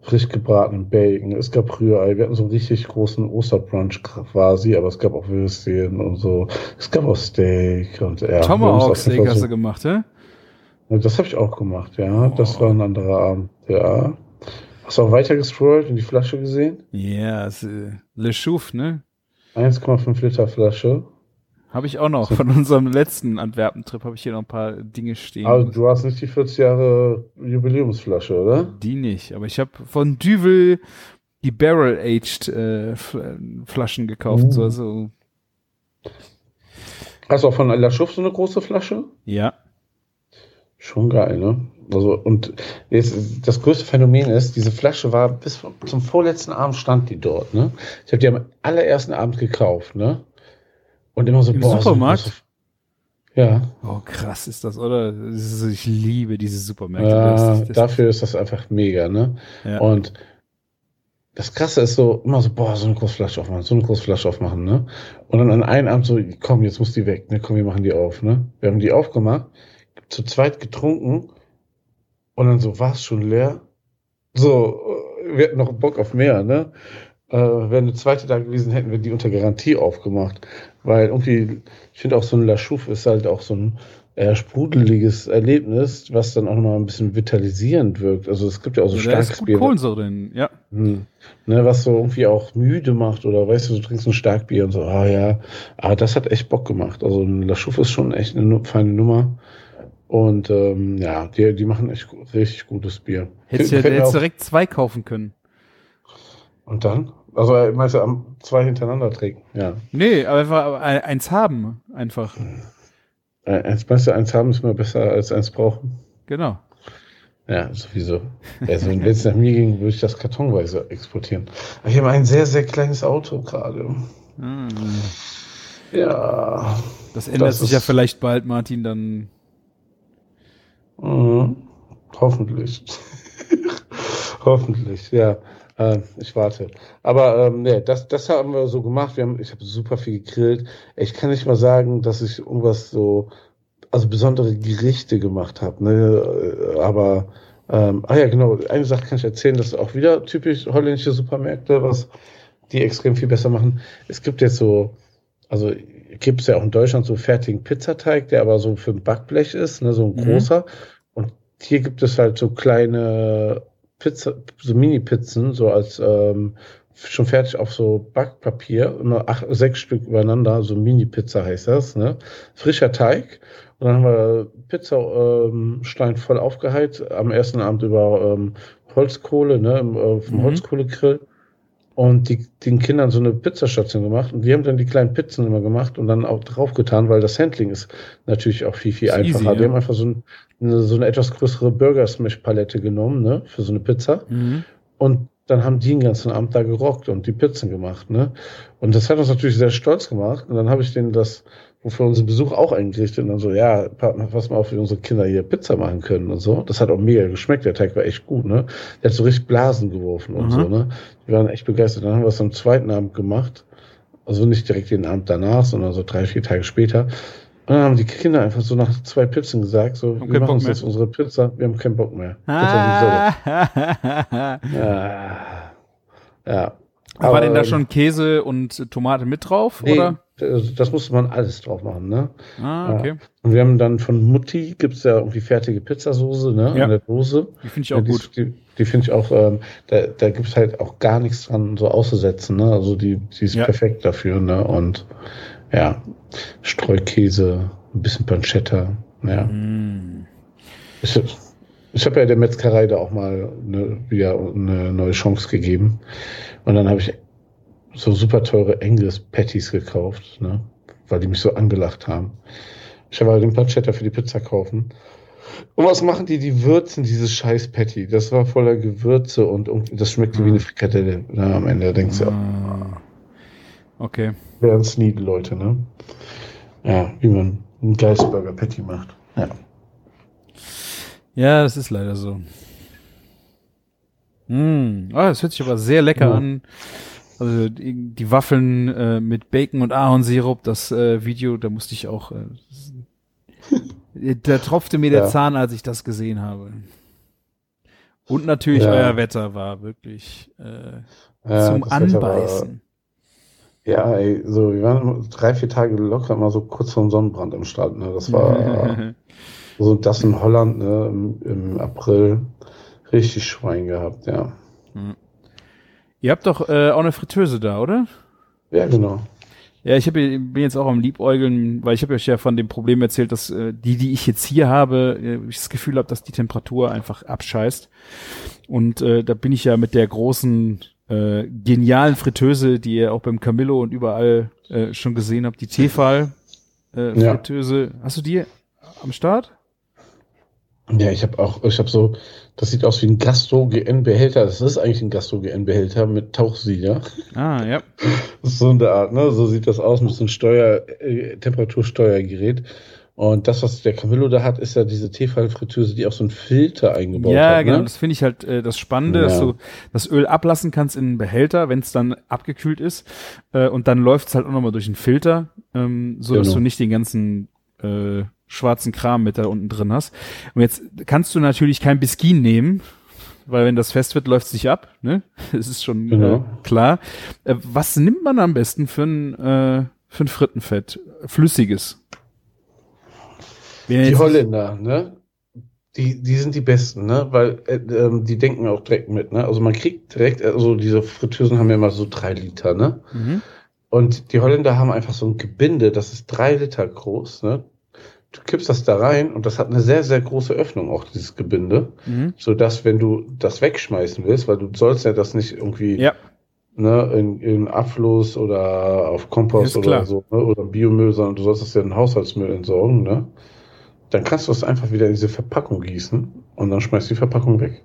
frisch gebratenen Bacon, es gab Rührei. Wir hatten so einen richtig großen Osterbrunch quasi, aber es gab auch Würstchen und so. Es gab auch Steak und ja. Tomahawk Steak hast du gemacht, hä? Das habe ich auch gemacht, ja. Das Oh. war ein anderer Abend, ja. Hast du auch weiter gescrollt und die Flasche gesehen? Ja, es, äh, Le Chouf, ne? 1,5 Liter Flasche. Habe ich auch noch. Von unserem letzten Antwerpen-Trip habe ich hier noch ein paar Dinge stehen. Aber du hast nicht die 40 Jahre Jubiläumsflasche, oder? Die nicht. Aber ich habe von Duvel die Barrel-Aged äh, Flaschen gekauft. Uh. So, also, Hast du auch von La Chouffe so eine große Flasche? ja. Schon geil, ne? Also, und jetzt, das größte Phänomen ist, diese Flasche war bis zum vorletzten Abend stand die dort, ne? Ich habe die am allerersten Abend gekauft, ne? Und immer so, Im so eine Supermarkt? große- ja, Oh, krass ist das, oder? Ich liebe diese Supermärkte. ja Das- das- dafür ist das einfach mega, ne? ja. Und das Krasse ist so, immer so, boah, so eine große Flasche aufmachen, so eine große Flasche aufmachen, ne? Und dann an einem Abend so, komm, jetzt muss die weg, ne? Komm, wir machen die auf, ne? Wir haben die aufgemacht, zu zweit getrunken und dann so, war es schon leer? So, äh, wir hatten noch Bock auf mehr, ne? Äh, wäre eine zweite da gewesen, hätten wir die unter Garantie aufgemacht. Weil irgendwie, ich finde auch so ein La Chouffe ist halt auch so ein eher sprudeliges Erlebnis, was dann auch nochmal ein bisschen vitalisierend wirkt. Also es gibt ja auch so ja, starkes Bier. Kohlensäure drin, ja. Hm. Ne, was so irgendwie auch müde macht oder weißt du, du trinkst ein Starkbier und so, ah ja, aber das hat echt Bock gemacht. Also ein La Chouffe ist schon echt eine feine Nummer. Und ähm, ja, die, die machen echt gu- richtig gutes Bier. Hättest du auf- direkt zwei kaufen können. Und dann? Also meinst du zwei hintereinander trinken? Ja. Nee, aber einfach eins haben, einfach. Äh, Eins meinst du, eins haben ist immer besser als eins brauchen? Genau. Ja, sowieso. Also wenn es nach mir ging, würde ich das kartonweise exportieren. Aber ich habe ein sehr, sehr kleines Auto gerade. Ah. Ja. Das ändert Das sich ja vielleicht bald, Martin, dann. Mhm. Hoffentlich. Hoffentlich, ja. Äh, ich warte. Aber ähm, nee, das, das haben wir so gemacht. Wir haben, ich habe super viel gegrillt. Ich kann nicht mal sagen, dass ich irgendwas so, also besondere Gerichte gemacht habe. Ne? Äh, Aber ähm, ah ja, genau. Eine Sache kann ich erzählen, das ist auch wieder typisch holländische Supermärkte, was die extrem viel besser machen. Es gibt jetzt so, also gibt es ja auch in Deutschland so fertigen Pizzateig, der aber so für ein Backblech ist, ne, so ein Mhm. großer. Und hier gibt es halt so kleine Pizza, so Mini-Pizzen, so als ähm, schon fertig auf so Backpapier, immer acht, sechs Stück übereinander, so Mini-Pizza heißt das, ne? Frischer Teig. Und dann haben wir Pizzastein ähm, voll aufgeheizt, am ersten Abend über ähm, Holzkohle, ne, äh, vom mhm. Holzkohlegrill und die, den Kindern so eine Pizzastation gemacht und wir haben dann die kleinen Pizzen immer gemacht und dann auch draufgetan, weil das Handling ist natürlich auch viel, viel einfacher. Easy, ja. Die haben einfach so, ein, eine, so eine etwas größere Burger Smash Palette genommen, ne, für so eine Pizza. Mhm. Und dann haben die den ganzen Abend da gerockt und die Pizzen gemacht, ne. Und das hat uns natürlich sehr stolz gemacht. Und dann habe ich denen das wofür unseren Besuch auch eingerichtet und dann so, ja, pass mal auf, wie unsere Kinder hier Pizza machen können und so. Das hat auch mega geschmeckt, der Teig war echt gut, ne? Der hat so richtig Blasen geworfen und mhm. so, ne? Die waren echt begeistert. Dann haben wir es am zweiten Abend gemacht. Also nicht direkt den Abend danach, sondern so drei, vier Tage später. Und dann haben die Kinder einfach so nach zwei Pizzen gesagt, so, wir machen uns jetzt unsere Pizza, wir haben keinen Bock mehr. Ah. ja. ja. Aber, war denn da schon Käse und Tomate mit drauf, nee, oder? Das musste man alles drauf machen, ne? Ah, okay. Ja. Und wir haben dann von Mutti gibt's ja irgendwie fertige Pizzasoße, ne? Ja. In der Dose. Die finde ich auch ja, die, gut. Die, die finde ich auch, ähm, da, da gibt's halt auch gar nichts dran so auszusetzen, ne? Also die, die ist ja. perfekt dafür, ne? Und ja, Streukäse, ein bisschen Pancetta, ja. Mm. Ich, ich habe ja der Metzgerei da auch mal ne, wieder eine neue Chance gegeben. Und dann habe ich so super teure Angus Patties gekauft, ne? weil die mich so angelacht haben. Ich habe halt den Pancetta für die Pizza kaufen. Und was machen die? Die würzen dieses scheiß Patty. Das war voller Gewürze und, und das schmeckt wie eine Frikadelle. Na, am Ende denkst du, ah. okay. Wären es nie Leute, ne? Ja, wie man einen Geistburger Patty macht. Ja. Ja, das ist leider so. Mm. Oh, das hört sich aber sehr lecker ja. an. Also die, die Waffeln äh, mit Bacon und Ahornsirup, das äh, Video, da musste ich auch. Äh, da tropfte mir der ja. Zahn, als ich das gesehen habe. Und natürlich ja. euer Wetter war wirklich äh, zum Anbeißen. War, ja, ey, so wir waren drei, vier Tage locker mal so kurz vorm Sonnenbrand im Start. Ne? Das war so das in Holland ne, im, im April richtig Schwein gehabt, ja. Mhm. Ihr habt doch äh, auch eine Fritteuse da, oder? Ja, genau. Ja, ich hab, bin jetzt auch am Liebäugeln, weil ich habe euch ja von dem Problem erzählt, dass äh, die, die ich jetzt hier habe, äh, ich das Gefühl habe, dass die Temperatur einfach abscheißt. Und äh, da bin ich ja mit der großen, äh, genialen Fritteuse, die ihr auch beim Camillo und überall äh, schon gesehen habt, die Tefal äh, Fritteuse. Ja. Hast du die am Start? Ja, ich habe auch, ich habe so, das sieht aus wie ein Gastro-GN-Behälter. Das ist eigentlich ein Gastro-GN-Behälter mit Tauchsieder. Ah, ja. so in der Art, ne? So sieht das aus mit so einem Steuer, äh, Temperatursteuergerät. Und das, was der Camillo da hat, ist ja diese Tefal-Fritteuse, die auch so einen Filter eingebaut ja, hat. Ja, genau. Ne? Das finde ich halt äh, das Spannende, ja. dass du das Öl ablassen kannst in einen Behälter, wenn es dann abgekühlt ist. Äh, und dann läuft es halt auch nochmal durch einen Filter, ähm, so genau. dass du nicht den ganzen äh, schwarzen Kram mit da unten drin hast. Und jetzt kannst du natürlich kein Biskin nehmen, weil wenn das fest wird, läuft es sich ab. Ne? Das ist schon genau. äh, klar. Äh, was nimmt man am besten für ein, äh, für ein Frittenfett? Flüssiges. Die Holländer, ne? Die, die sind die besten, ne? Weil äh, ähm, die denken auch direkt mit, ne? Also man kriegt direkt, also diese Fritteusen haben ja immer so drei Liter, ne? Mhm. Und die Holländer haben einfach so ein Gebinde, das ist drei Liter groß, ne? du kippst das da rein und das hat eine sehr, sehr große Öffnung, auch dieses Gebinde, mhm. so dass wenn du das wegschmeißen willst, weil du sollst ja das nicht irgendwie ja. ne, in, in Abfluss oder auf Kompost oder klar. so, ne, oder Biomüll, sondern du sollst das ja in Haushaltsmüll entsorgen, ne? Dann kannst du das einfach wieder in diese Verpackung gießen und dann schmeißt du die Verpackung weg.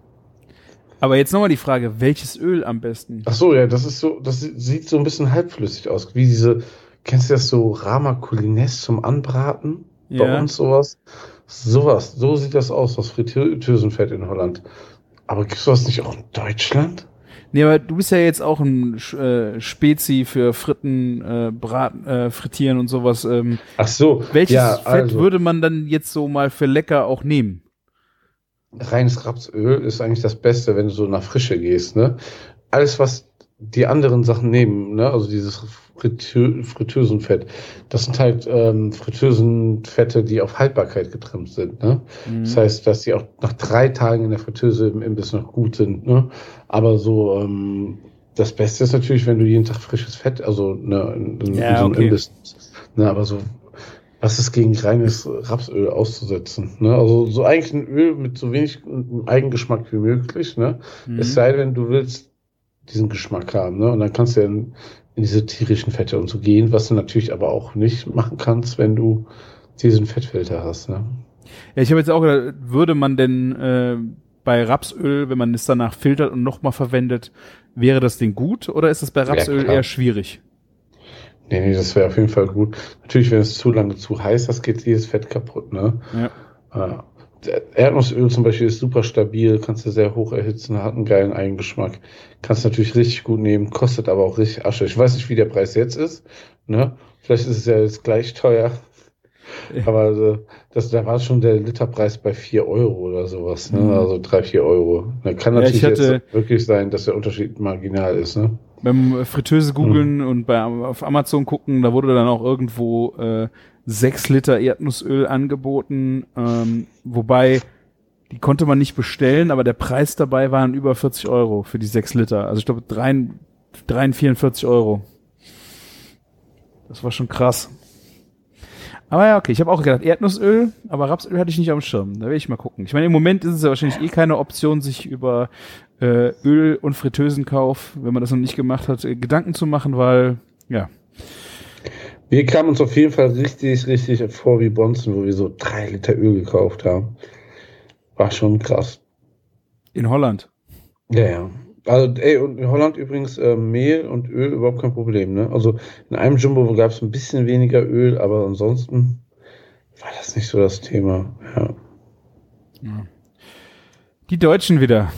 Aber jetzt nochmal die Frage, welches Öl am besten? Ach so, ja, das ist so, das sieht so ein bisschen halbflüssig aus, wie diese, kennst du das so Rama Culines zum Anbraten? bei ja. uns sowas. Sowas, so sieht das aus, das Fritteusenfett in Holland. Aber gibt es sowas nicht auch in Deutschland? Nee, aber du bist ja jetzt auch ein äh, Spezi für Fritten, äh, Braten, äh, Frittieren und sowas. Ähm, Ach so. Welches ja, Fett also, würde man dann jetzt so mal für lecker auch nehmen? Reines Rapsöl ist eigentlich das Beste, wenn du so nach Frische gehst, ne? Alles, was die anderen Sachen nehmen, ne? also dieses Fritö Fritteusenfett, das sind halt ähm, Fritteusenfette, die auf Haltbarkeit getrimmt sind. Ne? Mhm. Das heißt, dass die auch nach drei Tagen in der Fritteuse im Imbiss noch gut sind. Ne? Aber so, ähm, das Beste ist natürlich, wenn du jeden Tag frisches Fett, also ne, in, in, Ja, in so einem okay. Imbiss. Ne? Aber so, was ist gegen reines Rapsöl auszusetzen? Ne? Also so eigentlich ein Öl mit so wenig Eigengeschmack wie möglich. Ne? Mhm. Es sei denn, du willst diesen Geschmack haben, ne? Und dann kannst du ja in, in diese tierischen Fette und so gehen, was du natürlich aber auch nicht machen kannst, wenn du diesen Fettfilter hast, ne? Ja, ich habe jetzt auch gedacht, würde man denn äh, bei Rapsöl, wenn man es danach filtert und nochmal verwendet, wäre das Ding gut oder ist das bei Rapsöl klar. eher schwierig? Nee, nee, das wäre auf jeden Fall gut. Natürlich, wenn es zu lange zu heiß ist, geht jedes Fett kaputt, ne? Ja. Äh, Erdnussöl zum Beispiel ist super stabil, kannst du sehr hoch erhitzen, hat einen geilen Eigengeschmack. Kannst natürlich richtig gut nehmen, kostet aber auch richtig Asche. Ich weiß nicht, wie der Preis jetzt ist, ne? Vielleicht ist es ja jetzt gleich teuer. Ja. Aber also, das, da war schon der Literpreis bei 4 Euro oder sowas, ne? Mhm. Also 3, 4 Euro. Da kann Ja, natürlich ich hatte- jetzt wirklich sein, dass der Unterschied marginal ist, ne? Beim Fritteuse googeln und bei, auf Amazon gucken, da wurde dann auch irgendwo äh, 6 Liter Erdnussöl angeboten, ähm, wobei die konnte man nicht bestellen, aber der Preis dabei waren über 40 Euro für die 6 Liter. Also ich glaube 3, 44 Euro. Das war schon krass. Aber ja, okay, ich habe auch gedacht, Erdnussöl, aber Rapsöl hatte ich nicht am Schirm. Da will ich mal gucken. Ich meine, im Moment ist es ja wahrscheinlich eh keine Option, sich über äh, Öl- und Fritteusenkauf, wenn man das noch nicht gemacht hat, äh, Gedanken zu machen, weil, ja, Wir kamen uns auf jeden Fall richtig, richtig vor wie Bonzen, wo wir so drei Liter Öl gekauft haben. War schon krass. in Holland. Ja, ja. Also, ey, und in Holland übrigens äh, Mehl und Öl überhaupt kein Problem, ne? Also in einem Jumbo gab es ein bisschen weniger Öl, aber ansonsten war das nicht so das Thema. Ja. Die Deutschen wieder.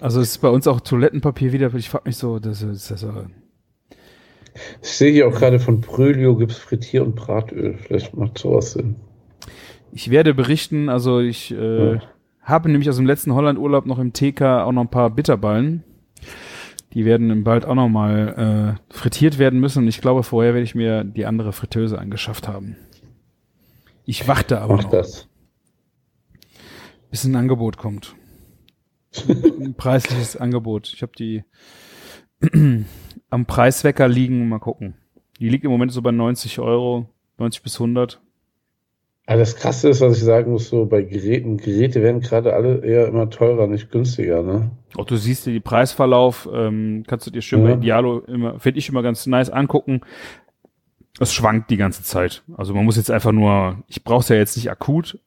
Also es ist bei uns auch Toilettenpapier wieder. Ich frage mich so, das ist das so. Ich sehe hier auch gerade von Prölio gibt's Frittier- und Bratöl. Vielleicht macht sowas Sinn. Ich werde berichten, also ich äh, Ja. habe nämlich aus dem letzten Holland-Urlaub noch im TK auch noch ein paar Bitterballen. Die werden bald auch noch mal äh, frittiert werden müssen und ich glaube, vorher werde ich mir die andere Fritteuse angeschafft haben. Ich warte aber Mach noch, das. bis ein Angebot kommt. ein preisliches Angebot. Ich habe die am Preiswecker liegen, mal gucken. Die liegt im Moment so bei 90 Euro, 90 bis 100. Aber das Krasse ist, was ich sagen muss, so bei Geräten, Geräte werden gerade alle eher immer teurer, nicht günstiger, ne? Auch du siehst dir die Preisverlauf, ähm, kannst du dir schön Ja. bei Idealo immer, finde ich immer ganz nice angucken. Es schwankt die ganze Zeit. Also man muss jetzt einfach nur, ich brauche es ja jetzt nicht akut,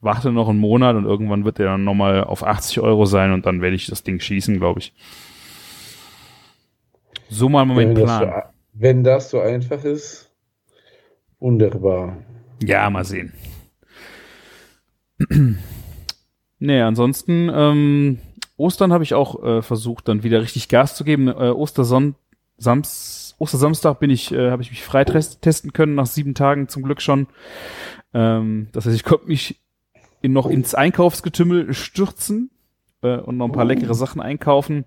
warte noch einen Monat und irgendwann wird der dann nochmal auf 80 Euro sein und dann werde ich das Ding schießen, glaube ich. So mal mein wenn, das so, Plan. wenn das so einfach ist, wunderbar. Ja, mal sehen. nee, ansonsten, ähm, Ostern habe ich auch äh, versucht, dann wieder richtig Gas zu geben. Äh, Osterson Sams Ostersamstag bin ich, äh, habe ich mich frei testen können, nach sieben Tagen zum Glück schon. Ähm, das heißt, ich konnte mich in, noch ins Einkaufsgetümmel stürzen äh, und noch ein paar leckere Sachen einkaufen.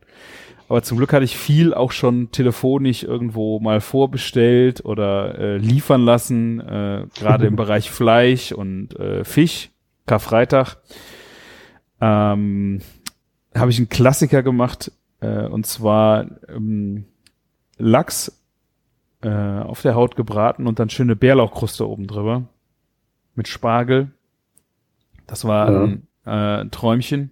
Aber zum Glück hatte ich viel auch schon telefonisch irgendwo mal vorbestellt oder äh, liefern lassen, äh, gerade im Bereich Fleisch und äh, Fisch, Karfreitag. Ähm, habe ich einen Klassiker gemacht, äh, und zwar ähm, Lachs äh, auf der Haut gebraten und dann schöne Bärlauchkruste oben drüber mit Spargel. Das war Ja. ein, äh, ein Träumchen.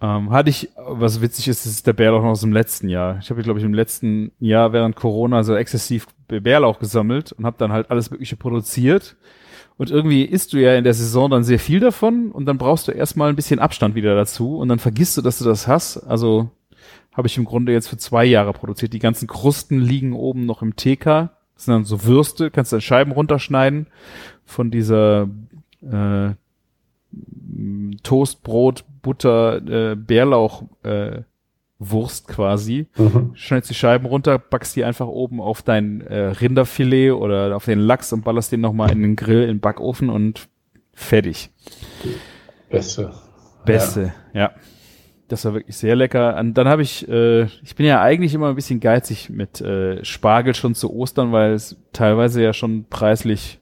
Ähm, hatte ich, was witzig ist, ist der Bärlauch noch aus dem letzten Jahr. Ich habe, glaube ich, im letzten Jahr während Corona so exzessiv Bärlauch gesammelt und habe dann halt alles Mögliche produziert. Und irgendwie isst du ja in der Saison dann sehr viel davon und dann brauchst du erstmal ein bisschen Abstand wieder dazu und dann vergisst du, dass du das hast. Also habe ich im Grunde jetzt für zwei Jahre produziert. Die ganzen Krusten liegen oben noch im TK. Das sind dann so Würste, kannst dann Scheiben runterschneiden von dieser äh, m, Toast, Brot, Butter, äh, Bärlauch äh, Wurst quasi. Mhm. Schneidest die Scheiben runter, backst die einfach oben auf dein äh, Rinderfilet oder auf den Lachs und ballerst den nochmal in den Grill, in den Backofen und fertig. Beste. Beste, ja. Das war wirklich sehr lecker. Und dann habe ich, äh, ich bin ja eigentlich immer ein bisschen geizig mit äh, Spargel schon zu Ostern, weil es teilweise ja schon preislich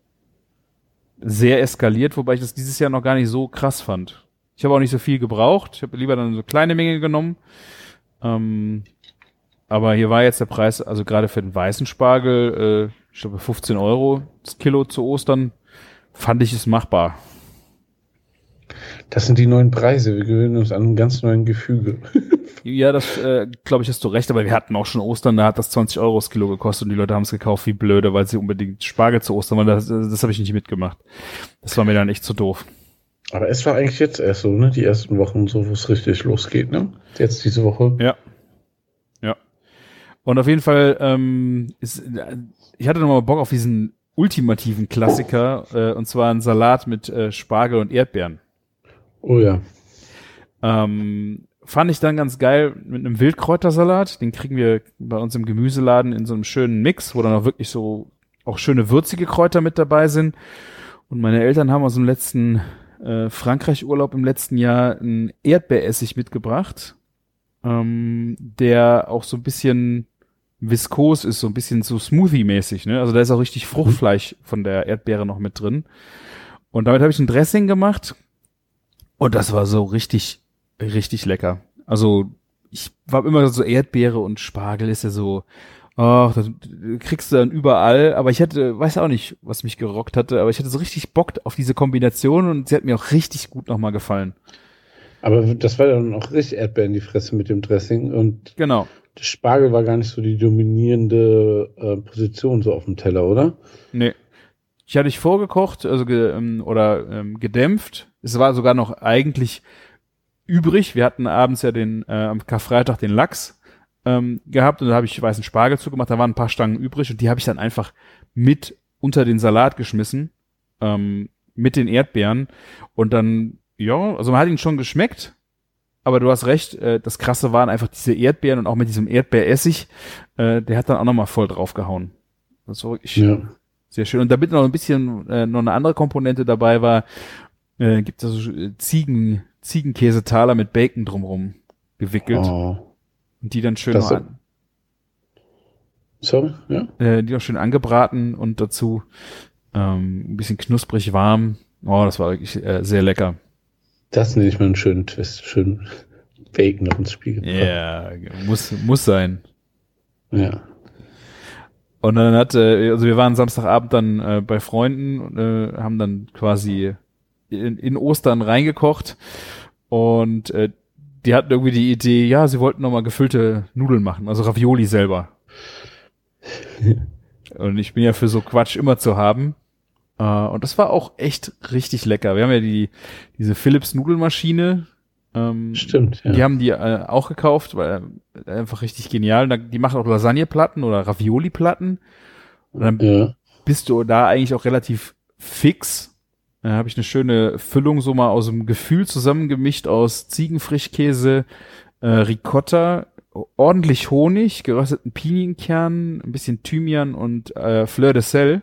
sehr eskaliert, wobei ich das dieses Jahr noch gar nicht so krass fand. Ich habe auch nicht so viel gebraucht. Ich habe lieber dann so kleine Menge genommen. Ähm, aber hier war jetzt der Preis, also gerade für den weißen Spargel, äh, ich glaube 15 Euro das Kilo zu Ostern, fand ich es machbar. Das sind die neuen Preise. Wir gewöhnen uns an ein ganz neuen Gefüge. Ja, das äh, glaube ich, hast du recht, aber wir hatten auch schon Ostern, da hat das 20 Euro das Kilo gekostet und die Leute haben es gekauft wie blöde, weil sie unbedingt Spargel zu Ostern waren. Das, das habe ich nicht mitgemacht. Das war mir dann echt zu doof. Aber es war eigentlich jetzt erst so, ne? Die ersten Wochen so, wo es richtig losgeht, ne? Jetzt diese Woche. Ja. Ja. Und auf jeden Fall, ähm, ist, ich hatte nochmal Bock auf diesen ultimativen Klassiker, äh, und zwar einen Salat mit äh, Spargel und Erdbeeren. Oh ja. Ähm, fand ich dann ganz geil mit einem Wildkräutersalat. Den kriegen wir bei uns im Gemüseladen in so einem schönen Mix, wo dann auch wirklich so auch schöne würzige Kräuter mit dabei sind. Und meine Eltern haben aus dem letzten äh, Frankreich-Urlaub im letzten Jahr einen Erdbeeressig mitgebracht, ähm, der auch so ein bisschen viskos ist, so ein bisschen so Smoothie-mäßig. Ne? Also da ist auch richtig Fruchtfleisch von der Erdbeere noch mit drin. Und damit habe ich ein Dressing gemacht. Und das war so richtig, richtig lecker. Also ich war immer so Erdbeere und Spargel ist ja so, ach, das kriegst du dann überall. Aber ich hatte, weiß auch nicht, was mich gerockt hatte, aber ich hatte so richtig Bock auf diese Kombination und sie hat mir auch richtig gut nochmal gefallen. Aber das war dann auch richtig Erdbeer in die Fresse mit dem Dressing und Genau. der Spargel war gar nicht so die dominierende äh, Position so auf dem Teller, oder? Nee. Ich hatte ich vorgekocht, also ge, ähm, oder ähm, gedämpft. Es war sogar noch eigentlich übrig. Wir hatten abends ja den äh, am Karfreitag den Lachs ähm, gehabt und da habe ich weißen Spargel zugemacht. Da waren ein paar Stangen übrig und die habe ich dann einfach mit unter den Salat geschmissen ähm, mit den Erdbeeren und dann ja, also man hat ihn schon geschmeckt. Aber du hast recht, äh, das Krasse waren einfach diese Erdbeeren und auch mit diesem Erdbeeressig, äh, der hat dann auch nochmal voll draufgehauen. Das war wirklich Ja. sehr schön. Und damit noch ein bisschen äh, noch eine andere Komponente dabei war, äh, gibt es also äh, Ziegen, Ziegenkäsetaler mit Bacon drumrum gewickelt Oh. Und die dann schön Das- noch an, Sorry, ja? äh, die noch schön angebraten und dazu ähm, ein bisschen knusprig warm. Oh, das war wirklich äh, sehr lecker. Das nenne ich mal einen schönen Twist. Schön Bacon noch ins Spiel gebracht. Ja, muss muss sein. Ja. Und dann hat, äh, also wir waren Samstagabend dann äh, bei Freunden und äh, haben dann quasi in, in Ostern reingekocht und äh, die hatten irgendwie die Idee, ja, sie wollten nochmal gefüllte Nudeln machen, also Ravioli selber. und ich bin ja für so Quatsch immer zu haben. Äh, und das war auch echt richtig lecker. Wir haben ja die diese Philips Nudelmaschine. Ähm, Stimmt, ja. die haben die äh, auch gekauft, weil äh, einfach richtig genial. Da- Die machen auch Lasagneplatten oder Ravioli-Platten. Und dann ja. bist du da eigentlich auch relativ fix. Da habe ich eine schöne Füllung so mal aus dem Gefühl zusammengemischt aus Ziegenfrischkäse, äh, Ricotta, ordentlich Honig, gerösteten Pinienkernen, ein bisschen Thymian und äh, Fleur de Sel.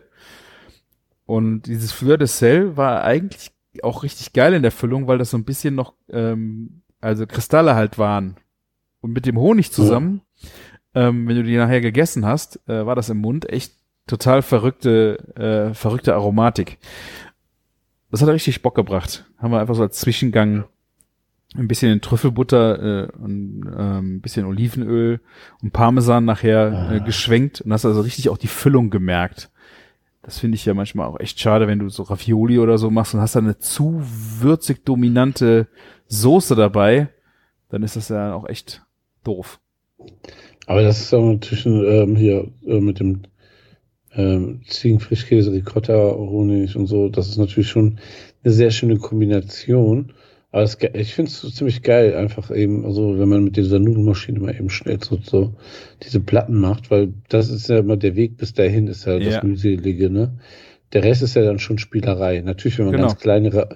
Und dieses Fleur de Sel war eigentlich auch richtig geil in der Füllung, weil das so ein bisschen noch, ähm, also Kristalle halt waren. Und mit dem Honig zusammen, ähm, wenn du die nachher gegessen hast, äh, war das im Mund echt total verrückte, äh, verrückte Aromatik. Das hat richtig Bock gebracht. Haben wir einfach so als Zwischengang ein bisschen Trüffelbutter äh, und ähm, ein bisschen Olivenöl und Parmesan nachher äh, Ah. geschwenkt und hast also richtig auch die Füllung gemerkt. Das finde ich ja manchmal auch echt schade, wenn du so Ravioli oder so machst und hast dann eine zu würzig dominante Soße dabei, dann ist das ja auch echt doof. Aber das ist auch natürlich ähm, hier äh, mit dem ähm, Ziegenfrischkäse, Ricotta, Honig und so. Das ist natürlich schon eine sehr schöne Kombination. Aber es, ich finde es ziemlich geil, einfach eben, also wenn man mit dieser Nudelmaschine mal eben schnell so, so diese Platten macht, weil das ist ja immer der Weg bis dahin, ist ja, Ja. das Mühselige, ne? Der Rest ist ja dann schon Spielerei. Natürlich, wenn man Genau. ganz kleine, Ra-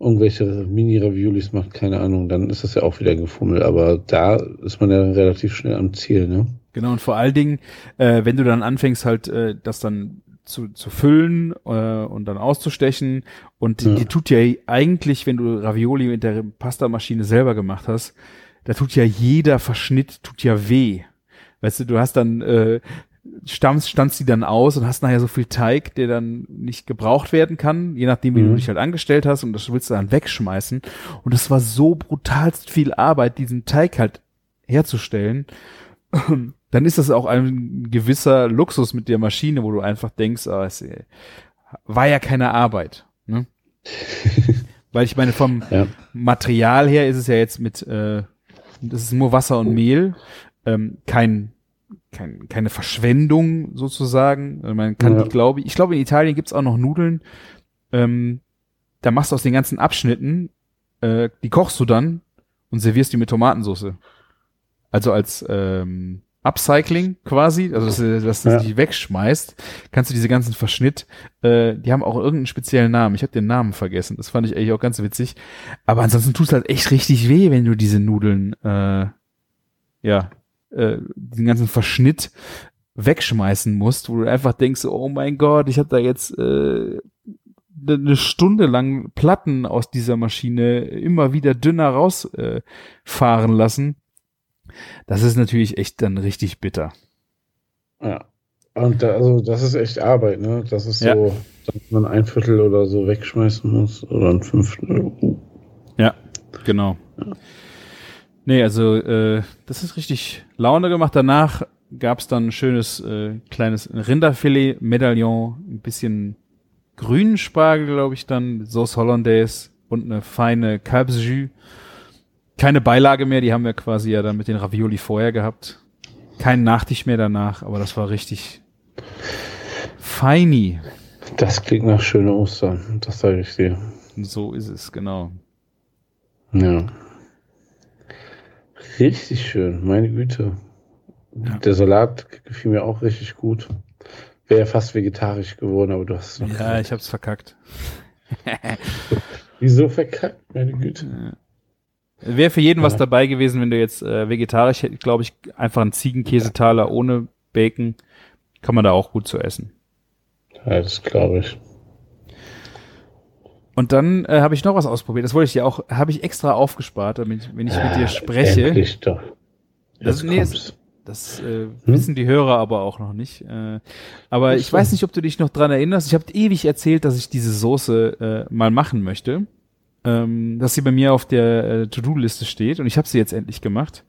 irgendwelche Mini-Raviolis macht, keine Ahnung, dann ist das ja auch wieder gefummelt. Aber da ist man ja relativ schnell am Ziel, ne? Genau, und vor allen Dingen, äh, wenn du dann anfängst, halt äh, das dann zu, zu füllen äh, und dann auszustechen. Und die, Ja. die tut ja eigentlich, wenn du Ravioli mit der Pastamaschine selber gemacht hast, da tut ja jeder Verschnitt, tut ja weh. Weißt du, du hast dann, äh, stammst, standst die dann aus und hast nachher so viel Teig, der dann nicht gebraucht werden kann, je nachdem, wie Mhm. du dich halt angestellt hast und das willst du dann wegschmeißen. Und das war so brutalst viel Arbeit, diesen Teig halt herzustellen. Dann ist das auch ein gewisser Luxus mit der Maschine, wo du einfach denkst, ah, es äh, war ja keine Arbeit. Ne? Weil ich meine, vom Ja. Material her ist es ja jetzt mit, äh, das ist nur Wasser und Mehl, ähm, kein, kein, keine Verschwendung sozusagen. Also Man kann Ja. die, glaube ich, ich glaube in Italien gibt's auch noch Nudeln, ähm, da machst du aus den ganzen Abschnitten, äh, die kochst du dann und servierst die mit Tomatensauce. Also als ähm, Upcycling quasi, also dass, du- dass du Ja. die wegschmeißt, kannst du diese ganzen Verschnitt, äh, die haben auch irgendeinen speziellen Namen. Ich habe den Namen vergessen. Das fand ich eigentlich auch ganz witzig. Aber ansonsten tut es halt echt richtig weh, wenn du diese Nudeln, äh, ja, äh, den ganzen Verschnitt wegschmeißen musst, wo du einfach denkst, oh mein Gott, ich habe da jetzt äh, eine Stunde lang Platten aus dieser Maschine immer wieder dünner rausfahren äh, lassen. Das ist natürlich echt dann richtig bitter. Ja. Und da, also das ist echt Arbeit, ne? Das ist Ja. so, dass man ein Viertel oder so wegschmeißen muss oder ein Fünftel. Ja, genau. Nee, also äh, das ist richtig Laune gemacht. Danach gab's dann ein schönes äh, kleines Rinderfilet, Medaillon, ein bisschen grünen Spargel, glaube ich, dann Sauce Hollandaise und eine feine Kalbsjus. Keine Beilage mehr, die haben wir quasi ja dann mit den Ravioli vorher gehabt. Kein Nachtisch mehr danach, aber das war richtig feini. Das klingt nach schöne Ostern, das sage ich dir. So ist es, genau. Ja. Richtig schön, meine Güte. Ja. Der Salat gefiel mir auch richtig gut. Wäre ja fast vegetarisch geworden, aber du hast es noch Ja, gesagt. ich hab's verkackt. Wieso verkackt, meine Güte? Wäre für jeden was Ja. dabei gewesen, wenn du jetzt äh, vegetarisch hättest, glaube ich, einfach einen Ziegenkäsetaler ohne Bacon. Kann man da auch gut zu essen. Ja, das glaube ich. Und dann äh, habe ich noch was ausprobiert. Das wollte ich dir auch, habe ich extra aufgespart, damit wenn ich mit dir spreche. Endlich doch. Das- nee, kommt's. Das äh, wissen die Hörer aber auch noch nicht. Äh, aber Ach ich weiß nicht, ob du dich noch dran erinnerst. Ich habe ewig erzählt, dass ich diese Soße äh, mal machen möchte. Ähm, dass sie bei mir auf der äh, To-Do-Liste steht und ich habe sie jetzt endlich gemacht.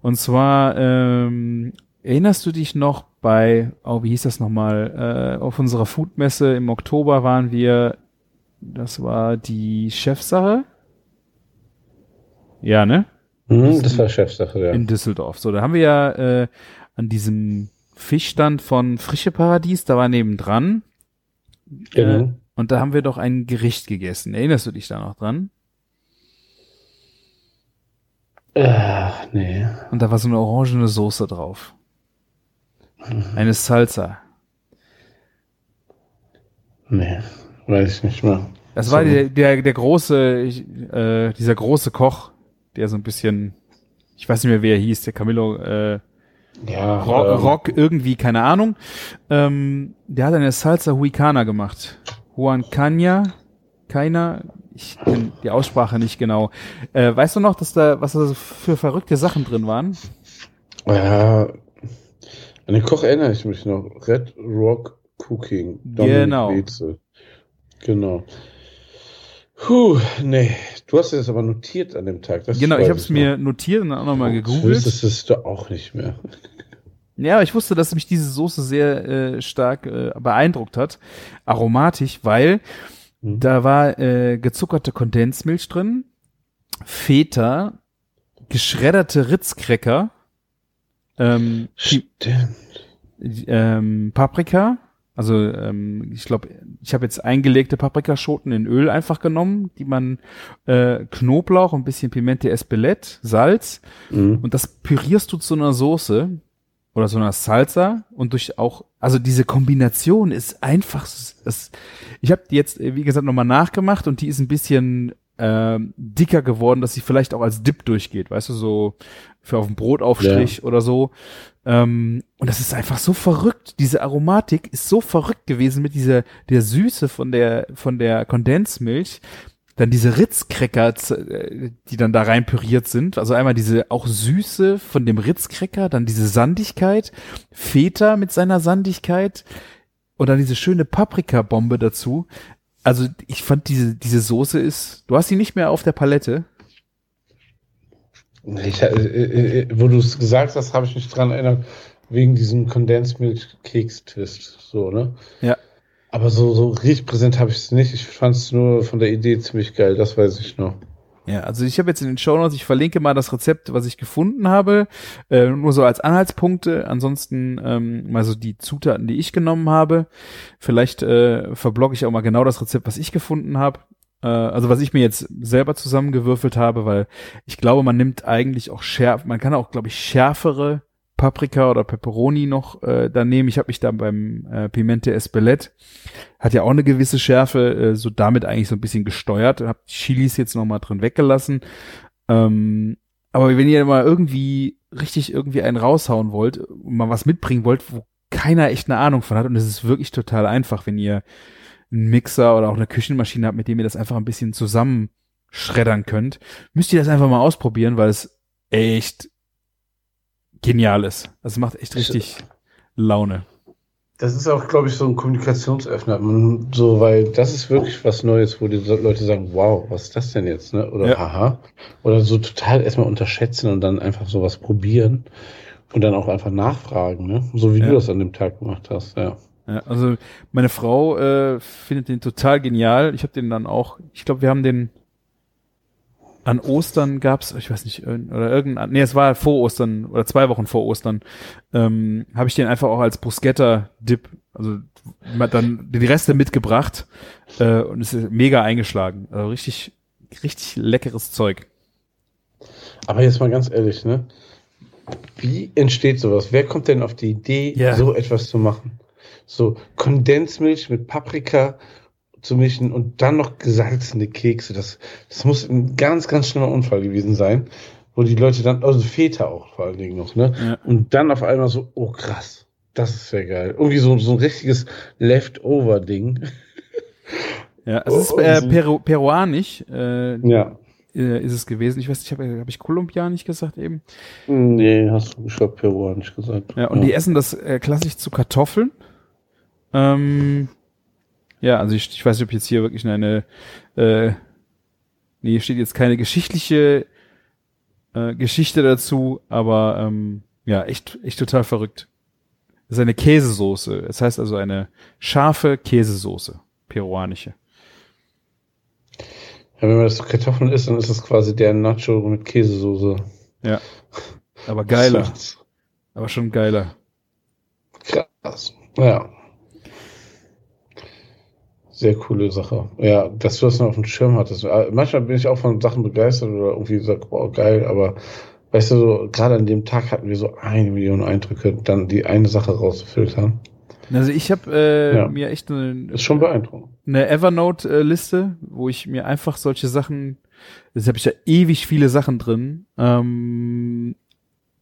Und zwar ähm, erinnerst du dich noch bei, oh, wie hieß das nochmal? Äh, auf unserer Foodmesse im Oktober waren wir, das war die Chefsache. Ja, ne? Hm, das war Chefsache, ja. in Düsseldorf. So, da haben wir ja äh, an diesem Fischstand von Frische Paradies, da war nebendran. Genau. Äh, und da haben wir doch ein Gericht gegessen. Erinnerst du dich da noch dran? Ach, nee. Und da war so eine orangene Soße drauf. Eine Salsa. Nee. Weiß ich nicht mehr. Das war der, der, der große, äh, dieser große Koch, der so ein bisschen, ich weiß nicht mehr, wie er hieß, der Camillo, äh, Ja. Rock, ähm, Rock irgendwie, keine Ahnung. Ähm, der hat eine Salsa Huicana gemacht. Juan Cana, keiner, ich kenne die Aussprache nicht genau. Äh, weißt du noch, dass da, was da für verrückte Sachen drin waren? Ja. An den Koch erinnere ich mich noch. Red Rock Cooking. Dominik Genau. Wetzel. Genau. Puh, nee. Du hast es aber notiert an dem Tag. Das genau, ich habe es mir notiert und auch nochmal noch. gegoogelt. Wüsstest es du auch nicht mehr. Ja, aber ich wusste, dass mich diese Soße sehr äh, stark äh, beeindruckt hat. Aromatisch, weil Mhm. da war äh, gezuckerte Kondensmilch drin, Feta, geschredderte Ritzcracker, ähm, ähm, Paprika, also ähm, ich glaube, ich habe jetzt eingelegte Paprikaschoten in Öl einfach genommen, die man äh, Knoblauch, ein bisschen Pimente Espelette, Salz Mhm. und das pürierst du zu einer Soße oder so einer Salsa und durch auch, also diese Kombination ist einfach, es, ich habe die jetzt, äh, wie gesagt, nochmal nachgemacht und die ist ein bisschen ähm, dicker geworden, dass sie vielleicht auch als Dip durchgeht, weißt du, so für auf dem Brotaufstrich oder so. Ähm, und das ist einfach so verrückt. Diese Aromatik ist so verrückt gewesen mit dieser der Süße von der von der Kondensmilch. Dann diese Ritzcracker, äh, die dann da rein püriert sind. Also einmal diese auch Süße von dem Ritzcracker, dann diese Sandigkeit, Feta mit seiner Sandigkeit und dann diese schöne Paprikabombe dazu. Also ich fand diese, diese Soße ist, du hast sie nicht mehr auf der Palette. Ich, äh, äh, wo du es gesagt hast, habe ich mich dran erinnert, wegen diesem Condensed Milk Keks Twist, so, ne? Ja. Aber so, so richtig präsent habe ich es nicht. Ich fand es nur von der Idee ziemlich geil, das weiß ich noch. Ja, also ich habe jetzt in den Show Notes, ich verlinke mal das Rezept, was ich gefunden habe, äh, nur so als Anhaltspunkte. Ansonsten ähm, mal so die Zutaten, die ich genommen habe. Vielleicht äh, verblogge ich auch mal genau das Rezept, was ich gefunden habe. Äh, also was ich mir jetzt selber zusammengewürfelt habe, weil ich glaube, man nimmt eigentlich auch schärf, man kann auch, glaube ich, schärfere Paprika oder Pepperoni noch äh, daneben. Ich habe mich da beim äh, Pimente Espelette, hat ja auch eine gewisse Schärfe, äh, so damit eigentlich so ein bisschen gesteuert. Habe Chilis jetzt noch mal drin weggelassen. Ähm, aber wenn ihr mal irgendwie richtig irgendwie einen raushauen wollt mal was mitbringen wollt, wo keiner echt eine Ahnung von hat, und es ist wirklich total einfach, wenn ihr einen Mixer oder auch eine Küchenmaschine habt, mit dem ihr das einfach ein bisschen zusammenschreddern könnt, müsst ihr das einfach mal ausprobieren, weil es echt genial ist. Das macht echt richtig Laune. Das ist auch, glaube ich, so ein Kommunikationsöffner. So, weil das ist wirklich was Neues, wo die Leute sagen, wow, was ist das denn jetzt? Ne? Oder Ja. haha. Oder so total erstmal unterschätzen und dann einfach sowas probieren und dann auch einfach nachfragen, ne? So wie Ja. du das an dem Tag gemacht hast, ja. Ja, also meine Frau äh, findet den total genial. Ich habe den dann auch, ich glaube, wir haben den an Ostern gab's, ich weiß nicht, oder irgendein, nee, es war vor Ostern oder zwei Wochen vor Ostern, ähm, habe ich den einfach auch als Bruschetta-Dip, also dann die Reste mitgebracht äh, und es ist mega eingeschlagen. Also richtig, richtig leckeres Zeug. Aber jetzt mal ganz ehrlich, ne? Wie entsteht sowas? Wer kommt denn auf die Idee, Ja. so etwas zu machen? So Kondensmilch mit Paprika zu mischen und dann noch gesalzene Kekse. Das, das muss ein ganz, ganz schlimmer Unfall gewesen sein, wo die Leute dann, also Feta auch vor allen Dingen noch, ne? Ja. Und dann auf einmal so, oh krass, das ist ja geil. Irgendwie so, so ein richtiges Leftover-Ding. Ja, es ist Oh, äh, so- Peru peruanisch, äh, Ja. äh, ist es gewesen. Ich weiß nicht, habe hab ich kolumbianisch gesagt eben? Nee, hast du, ich glaube, peruanisch gesagt. Ja, und die essen das äh, klassisch zu Kartoffeln. Ähm, ja, also ich, ich weiß nicht, ob jetzt hier wirklich eine, äh, nee, hier steht jetzt keine geschichtliche äh, Geschichte dazu, aber ähm, ja, echt, echt total verrückt. Das ist eine Käsesoße. Es heißt also eine scharfe Käsesoße, peruanische. Ja, wenn man das zu Kartoffeln isst, dann ist das quasi der Nacho mit Käsesoße. Ja, aber geiler, aber schon geiler. Krass. Ja. Sehr coole Sache. Ja, dass du das noch auf dem Schirm hattest. Äh, Manchmal bin ich auch von Sachen begeistert oder irgendwie sag, boah, geil, aber weißt du, so, gerade an dem Tag hatten wir so eine Million Eindrücke, dann die eine Sache rauszufiltern. Also ich habe äh, Ja. mir echt eine, Ist schon beeindruckend. eine Evernote-Liste, wo ich mir einfach solche Sachen, jetzt habe ich da ewig viele Sachen drin, ähm,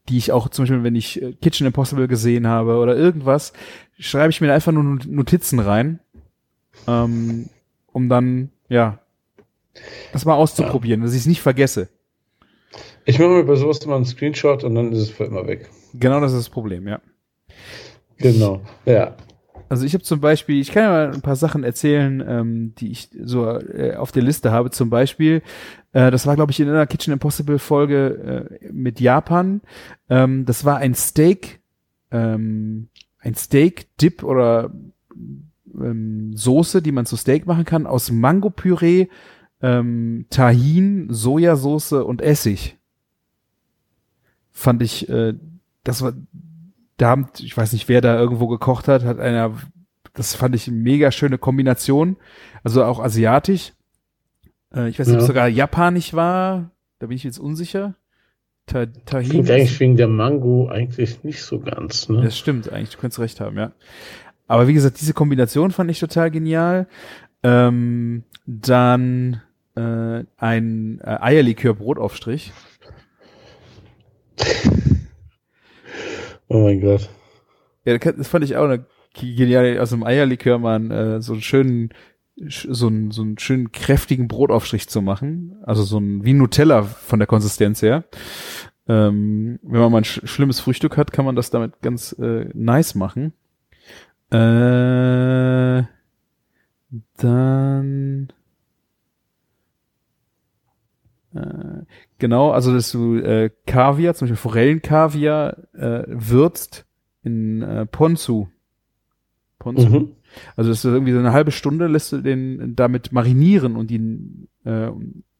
die ich auch zum Beispiel, wenn ich äh, Kitchen Impossible gesehen habe oder irgendwas, schreibe ich mir einfach nur Not- Notizen rein, ähm, um dann, ja, das mal auszuprobieren, dass ich es nicht vergesse. Ich mache mir bei sowas immer einen Screenshot und dann ist es für immer weg. Genau das ist das Problem, ja. Genau. Ja. Also ich habe zum Beispiel, ich kann ja mal ein paar Sachen erzählen, ähm, die ich so äh, auf der Liste habe. Zum Beispiel, äh, das war glaube ich in einer Kitchen Impossible Folge äh, mit Japan. Ähm, das war ein Steak, ähm, ein Steak Dip oder ähm, Soße, die man zu Steak machen kann aus Mango-Püree, ähm, Tahin, Sojasauce und Essig. Fand ich, äh, das war da haben, ich weiß nicht, wer da irgendwo gekocht hat, hat einer, das fand ich eine mega schöne Kombination, also auch asiatisch. Äh, ich weiß nicht, ob Ja. es sogar japanisch war, da bin ich jetzt unsicher. Ta Tahin. Klingt eigentlich wegen der Mango eigentlich nicht so ganz, ne? Das stimmt, eigentlich, du könntest recht haben, ja. Aber wie gesagt, diese Kombination fand ich total genial. Ähm, dann äh, ein äh, Eierlikör-Brotaufstrich. Oh mein Gott. Ja, das fand ich auch eine geniale, aus dem Eierlikör mal äh, so einen schönen sch- so einen, so einen schönen kräftigen Brotaufstrich zu machen. Also so ein, wie Nutella von der Konsistenz her. Ähm, wenn man mal ein sch schlimmes Frühstück hat, kann man das damit ganz äh, nice machen. Äh, dann äh, genau, also dass du äh, Kaviar, zum Beispiel Forellenkaviar, äh, würzt in äh, Ponzu. Ponzu. Mhm. Also das ist irgendwie so eine halbe Stunde lässt du den damit marinieren und ihn äh,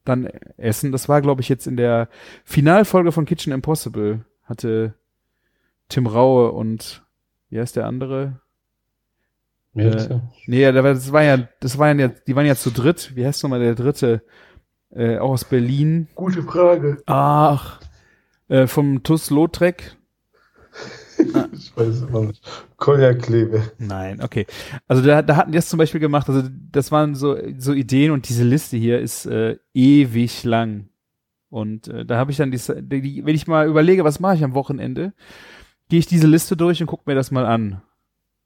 dann essen. Das war, glaube ich, jetzt in der Finalfolge von Kitchen Impossible. Hatte Tim Raue und wie heißt der andere? Melzer. Nee, da war- das war ja, das waren ja, die waren ja zu dritt. Wie heißt nochmal der dritte? Äh, auch aus Berlin. Gute Frage. Ach, äh, vom TUS Lautrec. Ich weiß es immer nicht. Kolja-Klebe. Nein, okay. Also da, da hatten die das zum Beispiel gemacht. Also das waren so, so Ideen und diese Liste hier ist äh, ewig lang. Und äh, da habe ich dann die, die, wenn ich mal überlege, was mache ich am Wochenende, gehe ich diese Liste durch und gucke mir das mal an.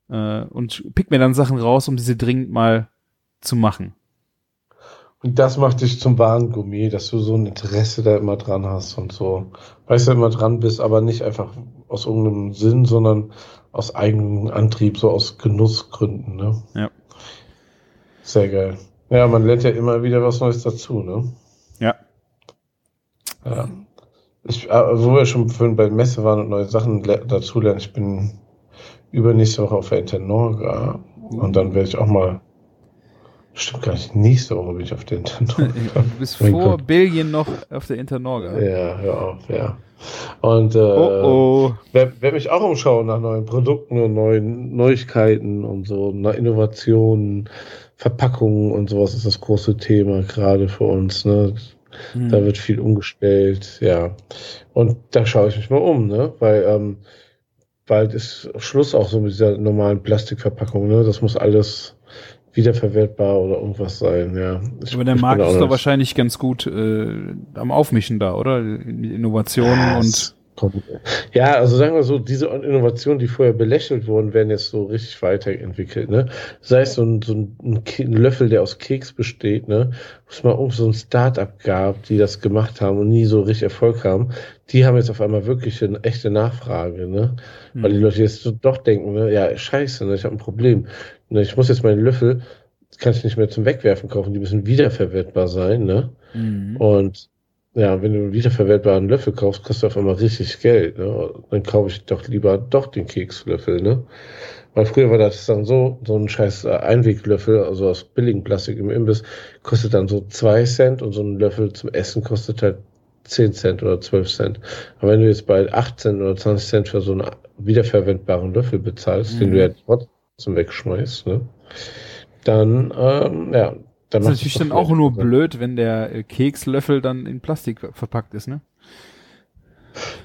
Äh, und pick mir dann Sachen raus, um diese dringend mal zu machen. Und das macht dich zum wahren Gourmet, dass du so ein Interesse da immer dran hast und so. Weißt du, immer dran bist, aber nicht einfach aus irgendeinem Sinn, sondern aus eigenem Antrieb, so aus Genussgründen, ne? Ja. Sehr geil. Ja, man lernt ja immer wieder was Neues dazu, ne? Ja. Ja. Ich, äh, wo wir schon vorhin bei Messe waren und neue Sachen le- dazu lernen, ich bin übernächste Woche auf der Internorga und dann werde ich auch mal, stimmt gar nicht, nächste Woche bin ich auf der Internorga. Du bist vor. Belgien noch auf der Internorga. Ja, hör auf, ja. Und äh, Oh oh. werde werd mich auch umschauen nach neuen Produkten und neuen Neuigkeiten und so, na, Innovationen, Verpackungen und sowas ist das große Thema gerade für uns. Ne? Hm. Da wird viel umgestellt, ja. Und da schaue ich mich mal um, ne? Weil ähm, bald ist Schluss auch so mit dieser normalen Plastikverpackung, ne? Das muss alles wiederverwertbar oder irgendwas sein, ja. Ich- Aber der Markt ist nicht- wahrscheinlich ganz gut äh, am Aufmischen da, oder? Innovationen Ja, und Ja, also sagen wir so, diese Innovationen, die vorher belächelt wurden, werden jetzt so richtig weiterentwickelt, ne? Sei es so ein, so ein, Löffel, der aus Keks besteht, ne? Wo es mal irgend so ein Start-up gab, die das gemacht haben und nie so richtig Erfolg haben. Die haben jetzt auf einmal wirklich eine echte Nachfrage, ne? Weil die Leute jetzt doch denken, ne? Ja, scheiße, ne? Ich habe ein Problem. Ne? Ich muss jetzt meinen Löffel, kann ich nicht mehr zum Wegwerfen kaufen, die müssen wiederverwertbar sein, ne? Mhm. Und ja, wenn du einen wiederverwertbaren Löffel kaufst, kostet auf einmal richtig Geld. Ne? Dann kaufe ich doch lieber doch den Kekslöffel. Ne? Weil früher war das dann so, so ein scheiß äh, Einweglöffel, also aus billigem Plastik im Imbiss, kostet dann so zwei Cent und so ein Löffel zum Essen kostet halt 10 Cent oder 12 Cent. Aber wenn du jetzt bei 18 oder 20 Cent für so einen wiederverwendbaren Löffel bezahlst, den Mhm. du ja trotzdem wegschmeißt, ne? dann, ähm, ja, dann Das ist natürlich dann auch nur blöd, wenn der äh, Kekslöffel dann in Plastik ver- verpackt ist, ne?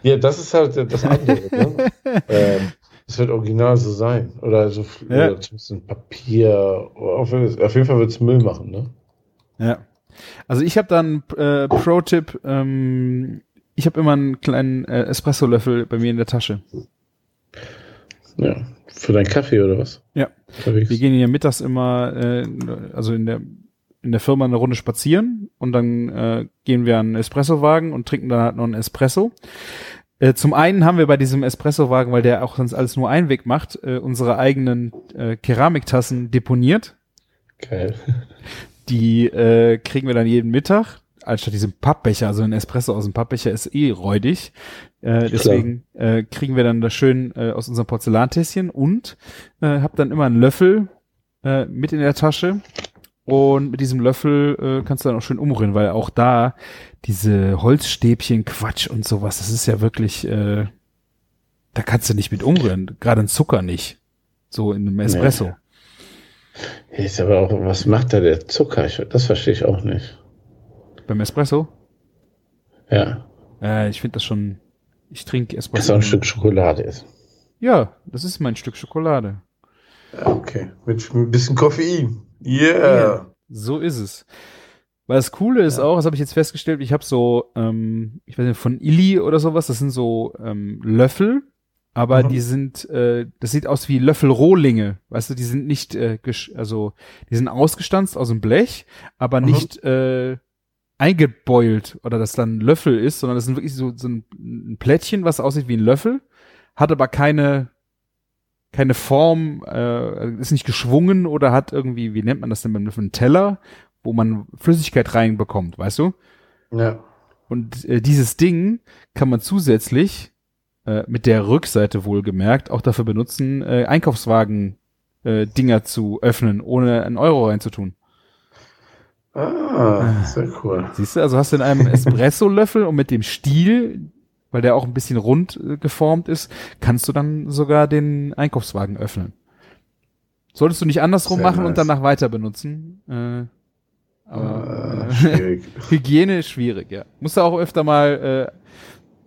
Ja, das ist halt das andere. ne? ähm, es wird original so sein. Oder so Ja. oder zumindest ein Papier. Auf, auf jeden Fall wird es Müll machen, ne? Ja. Also ich habe dann äh, Pro-Tipp, ähm, ich habe immer einen kleinen äh, Espresso-Löffel bei mir in der Tasche. Ja. Für deinen Kaffee oder was? Ja. Unterwegs. Wir gehen ja mittags immer, äh, also in der in der Firma eine Runde spazieren und dann äh, gehen wir an einen Espressowagen und trinken dann halt noch einen Espresso. Äh, zum einen haben wir bei diesem Espressowagen, weil der auch sonst alles nur Einweg macht, äh, unsere eigenen äh, Keramiktassen deponiert. Geil. Die äh, kriegen wir dann jeden Mittag, anstatt diesem Pappbecher, also ein Espresso aus dem Pappbecher ist eh räudig. Äh, deswegen äh, kriegen wir dann das schön äh, aus unserem Porzellantässchen und äh, hab dann immer einen Löffel äh, mit in der Tasche. Und mit diesem Löffel äh, kannst du dann auch schön umrühren, weil auch da diese Holzstäbchen, Quatsch und sowas, das ist ja wirklich, äh, da kannst du nicht mit umrühren, gerade ein Zucker nicht. So in einem Espresso. Ist aber auch, was macht da der Zucker? Ich, das verstehe ich auch nicht. Beim Espresso? Ja. Äh, ich finde das schon. Ich trinke Dass Espresso. auch ein Stück Schokolade ist. Ja, das ist mein Stück Schokolade. Ja, okay. Mit ein bisschen Koffein. Yeah. So ist es. Weil das Coole ist auch, das habe ich jetzt festgestellt, ich habe so, ähm, ich weiß nicht, von Illy oder sowas, das sind so ähm, Löffel, aber Mhm. die sind, äh, das sieht aus wie Löffelrohlinge, weißt du, die sind nicht, äh, gesch also die sind ausgestanzt aus dem Blech, aber Mhm. nicht äh, eingebeult oder dass dann Löffel ist, sondern das sind wirklich so, so ein, ein Plättchen, was aussieht wie ein Löffel, hat aber keine keine Form, äh, ist nicht geschwungen oder hat irgendwie, wie nennt man das denn beim Löffel, einen Teller, wo man Flüssigkeit reinbekommt, weißt du? Ja. Und äh, dieses Ding kann man zusätzlich äh, mit der Rückseite wohlgemerkt auch dafür benutzen, äh, Einkaufswagen äh, Dinger zu öffnen, ohne einen Euro reinzutun. Ah, sehr cool. Siehst du, also hast du in einem Espresso-Löffel und mit dem Stiel, weil der auch ein bisschen rund äh, geformt ist, kannst du dann sogar den Einkaufswagen öffnen. Solltest du nicht andersrum Sehr machen und nice. danach weiter benutzen. Äh, aber Ah, äh, schwierig. Hygiene ist schwierig, ja. Musst du auch öfter mal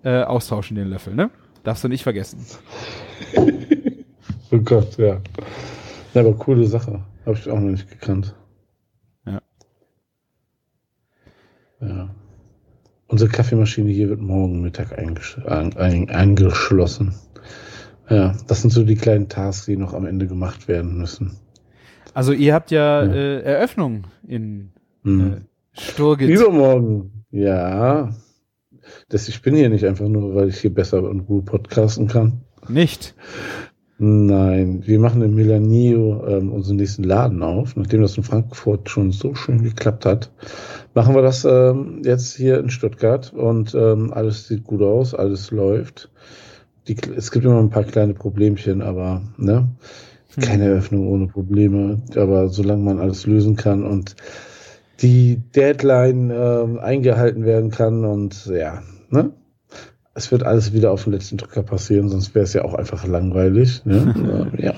äh, äh, austauschen, den Löffel, ne? Darfst du nicht vergessen. Oh Gott, ja. Ja, aber coole Sache. Habe ich auch noch nicht gekannt. Ja. Ja. Unsere Kaffeemaschine hier wird morgen Mittag eingesch ein, ein, angeschlossen. Ja, das sind so die kleinen Tasks, die noch am Ende gemacht werden müssen. Also ihr habt ja, Ja. Äh, Eröffnung in Hm. äh, Sturgit. Übermorgen. Ja. Das, ich bin hier nicht einfach nur, weil ich hier besser und gut podcasten kann. Nicht. Nein, wir machen in Milanio ähm, unseren nächsten Laden auf. Nachdem das in Frankfurt schon so schön geklappt hat, machen wir das ähm, jetzt hier in Stuttgart und ähm, alles sieht gut aus, alles läuft. Die, es gibt immer ein paar kleine Problemchen, aber ne, Hm. keine Eröffnung ohne Probleme. Aber solange man alles lösen kann und die Deadline ähm, eingehalten werden kann und ja, ne? Es wird alles wieder auf den letzten Drücker passieren, sonst wäre es ja auch einfach langweilig. Ne? ja.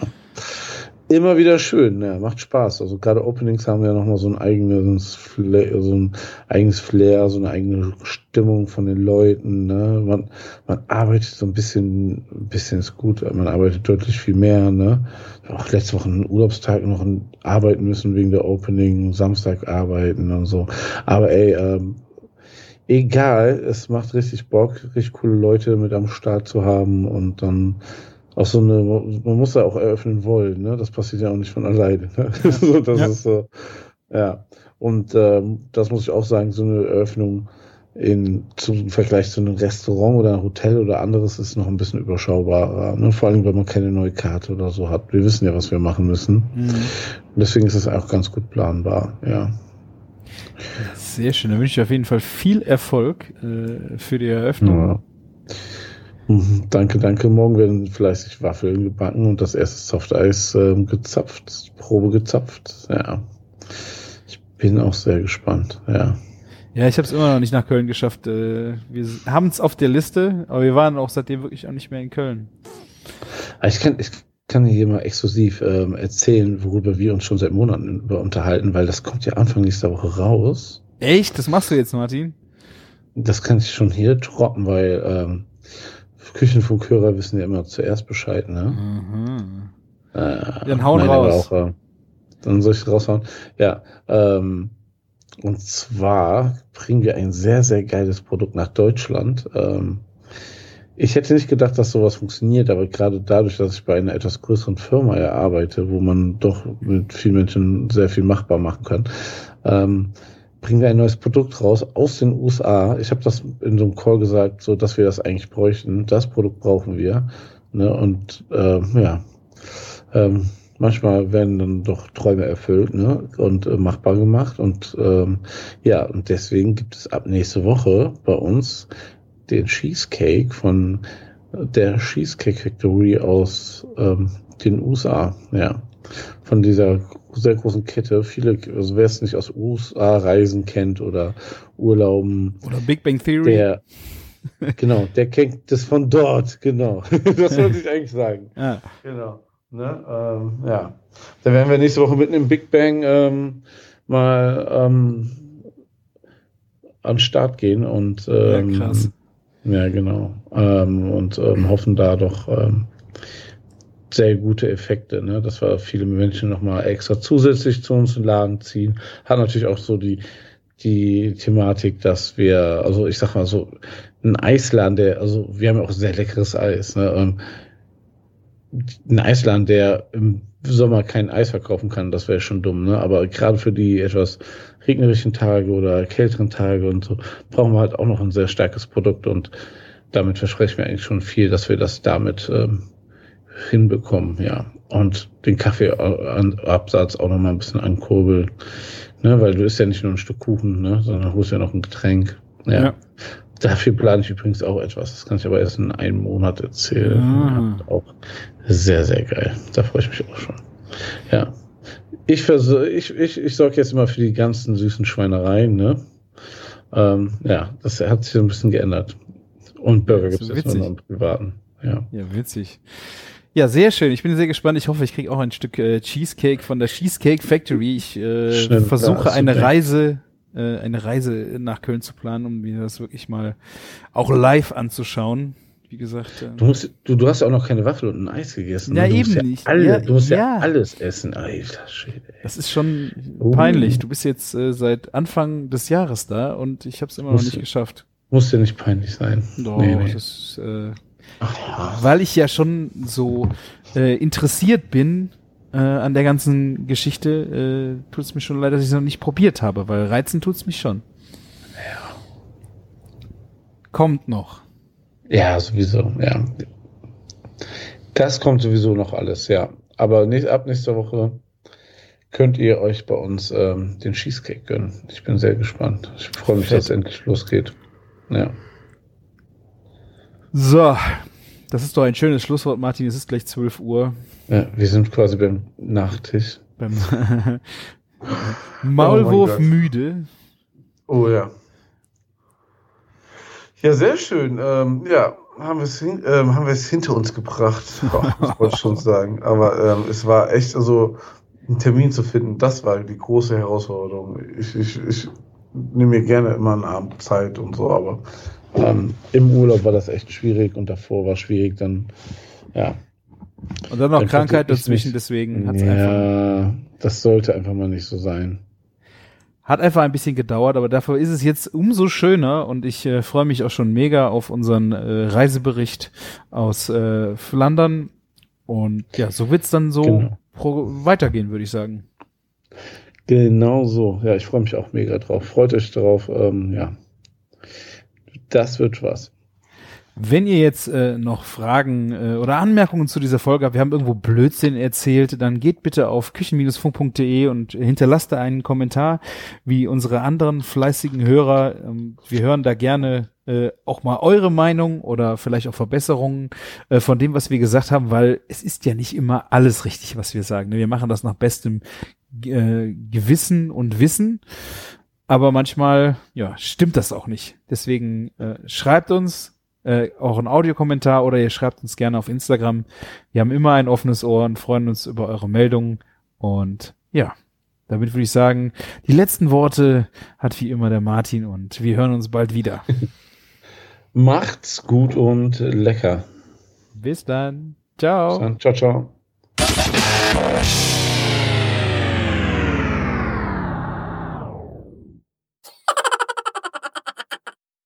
Immer wieder schön, ja, macht Spaß. Also gerade Openings haben ja nochmal so ein eigenes Flair, so ein eigenes Flair, so eine eigene Stimmung von den Leuten. Ne? Man, man arbeitet so ein bisschen, ein bisschen ist gut, man arbeitet deutlich viel mehr. Ne? Auch letzte Woche einen Urlaubstag noch arbeiten müssen wegen der Opening, Samstag arbeiten und so. Aber ey, ähm, egal, es macht richtig Bock, richtig coole Leute mit am Start zu haben und dann auch so eine, man muss ja auch eröffnen wollen, ne? Das passiert ja auch nicht von alleine. Ne? so, das Ja. ist so, ja. Und ähm, das muss ich auch sagen, so eine Eröffnung in zum Vergleich zu einem Restaurant oder einem Hotel oder anderes ist noch ein bisschen überschaubarer. Ne? Vor allem, weil man keine neue Karte oder so hat. Wir wissen ja, was wir machen müssen. Mhm. Deswegen ist es auch ganz gut planbar, ja. Sehr schön. Da wünsche ich auf jeden Fall viel Erfolg äh, für die Eröffnung. Ja. Mhm, Danke, danke. Morgen werden fleißig Waffeln gebacken und das erste Softeis ähm, gezapft, Probe gezapft. Ja. Ich bin auch sehr gespannt. Ja. Ja, ich habe es immer noch nicht nach Köln geschafft. Äh, wir haben es auf der Liste, aber wir waren auch seitdem wirklich auch nicht mehr in Köln. Aber Ich kann, ich kann hier mal exklusiv ähm, erzählen, worüber wir uns schon seit Monaten unterhalten, weil das kommt ja Anfang nächster Woche raus. Echt? Das machst du jetzt, Martin? Das kann ich schon hier droppen, weil ähm, Küchenfunkhörer wissen ja immer zuerst Bescheid, ne? Mhm. Äh, Dann hauen raus. Auch, äh, dann soll ich raushauen. Ja, ähm, und zwar bringen wir ein sehr, sehr geiles Produkt nach Deutschland. Ähm, ich hätte nicht gedacht, dass sowas funktioniert, aber gerade dadurch, dass ich bei einer etwas größeren Firma ja arbeite, wo man doch mit vielen Menschen sehr viel machbar machen kann, ähm, bringen wir ein neues Produkt raus aus den USA. Ich habe das in so einem Call gesagt, so dass wir das eigentlich bräuchten. Das Produkt brauchen wir. Ne? Und äh, ja, ähm, manchmal werden dann doch Träume erfüllt ne? und äh, machbar gemacht. Und ähm, ja, und deswegen gibt es ab nächste Woche bei uns den Cheesecake von der Cheesecake Factory aus ähm, den USA. Ja, von dieser sehr großen Kette. Viele, also wer es nicht aus USA Reisen kennt oder Urlauben, Oder Big Bang Theory? der genau, der kennt das von dort, genau. das wollte ich eigentlich sagen. Ja. Genau. Ne? Ähm, ja. Dann werden wir nächste Woche mitten im Big Bang ähm, mal ähm, an den Start gehen und ähm, Ja, krass. ja, genau. Ähm, und ähm, hoffen da doch ähm, sehr gute Effekte, ne? dass wir viele Menschen nochmal extra zusätzlich zu uns in den Laden ziehen. Hat natürlich auch so die, die Thematik, dass wir, also ich sag mal so, ein Eisladen, der, also wir haben ja auch sehr leckeres Eis, ne? Ähm, ein Eisland, der im Sommer kein Eis verkaufen kann, das wäre schon dumm, ne? Aber gerade für die etwas regnerischen Tage oder kälteren Tage und so brauchen wir halt auch noch ein sehr starkes Produkt und damit versprechen wir eigentlich schon viel, dass wir das damit ähm, hinbekommen, ja. Und den Kaffeeabsatz auch noch mal ein bisschen ankurbeln, ne? Weil du isst ja nicht nur ein Stück Kuchen, ne? Sondern holst ja noch ein Getränk. Ja. ja. Dafür plane ich übrigens auch etwas. Das kann ich aber erst in einem Monat erzählen. Ah. Auch sehr, sehr geil. Da freue ich mich auch schon. Ja. Ich, versuch, ich, ich, ich sorge jetzt immer für die ganzen süßen Schweinereien, ne? Ähm, ja, das hat sich so ein bisschen geändert. Und Burger gibt es jetzt nur noch im Privaten. Ja. ja, witzig. Ja, sehr schön. Ich bin sehr gespannt. Ich hoffe, ich kriege auch ein Stück äh, Cheesecake von der Cheesecake Factory. Ich äh, versuche eine Reise äh, eine Reise nach Köln zu planen, um mir das wirklich mal auch live anzuschauen. Wie gesagt. Äh, du, musst, du, du hast auch noch keine Waffel und ein Eis gegessen. Ja, du eben ja nicht. Alle, ja, du musst ja. ja. alles essen. Alter Schwede. Das ist schon uh. peinlich. Du bist jetzt äh, seit Anfang des Jahres da und ich habe es immer muss, noch nicht geschafft. Muss ja nicht peinlich sein. Doch, nee, nee. das äh, Ach, weil ich ja schon so äh, interessiert bin äh, an der ganzen Geschichte äh, tut es mir schon leid, dass ich es noch nicht probiert habe, weil reizen tut es mich schon. Ja. Kommt noch. Ja, sowieso, ja. Das kommt sowieso noch alles, ja. Aber nicht, ab nächster Woche könnt ihr euch bei uns ähm, den Cheesecake gönnen. Ich bin sehr gespannt. Ich freue mich, dass es endlich losgeht. Ja. So, das ist doch ein schönes Schlusswort, Martin. Es ist gleich 12 Uhr. Ja, wir sind quasi beim Nachtisch. Beim Maulwurf oh müde. Oh ja. Ja, sehr schön. Ähm, ja, haben wir es hin, ähm, haben wir es hinter uns gebracht, muss man schon sagen. Aber ähm, es war echt, also einen Termin zu finden, das war die große Herausforderung. Ich, ich, ich nehme mir gerne immer einen Abend Zeit und so, aber ähm, im Urlaub war das echt schwierig und davor war schwierig, dann ja, und dann noch dann Krankheit dazwischen, nicht. deswegen hat's ja, einfach. Das sollte einfach mal nicht so sein. Hat einfach ein bisschen gedauert, aber dafür ist es jetzt umso schöner und ich äh, freue mich auch schon mega auf unseren äh, Reisebericht aus äh, Flandern. Und ja, so wird's dann so genau. weitergehen, würde ich sagen. Genau so. Ja, ich freue mich auch mega drauf. Freut euch drauf. Ähm, ja, das wird was. Wenn ihr jetzt äh, noch Fragen äh, oder Anmerkungen zu dieser Folge habt, wir haben irgendwo Blödsinn erzählt, dann geht bitte auf küchen-funk.de und hinterlasst da einen Kommentar, wie unsere anderen fleißigen Hörer. Ähm, wir hören da gerne äh, auch mal eure Meinung oder vielleicht auch Verbesserungen äh, von dem, was wir gesagt haben, weil es ist ja nicht immer alles richtig, was wir sagen. Wir machen das nach bestem äh, Gewissen und Wissen aber manchmal ja stimmt das auch nicht. Deswegen äh, schreibt uns äh, auch einen Audiokommentar oder ihr schreibt uns gerne auf Instagram. Wir haben immer ein offenes Ohr und freuen uns über eure Meldungen. Und ja, damit würde ich sagen, die letzten Worte hat wie immer der Martin und wir hören uns bald wieder. Macht's gut und lecker. Bis dann. Ciao. Bis dann. Ciao, ciao.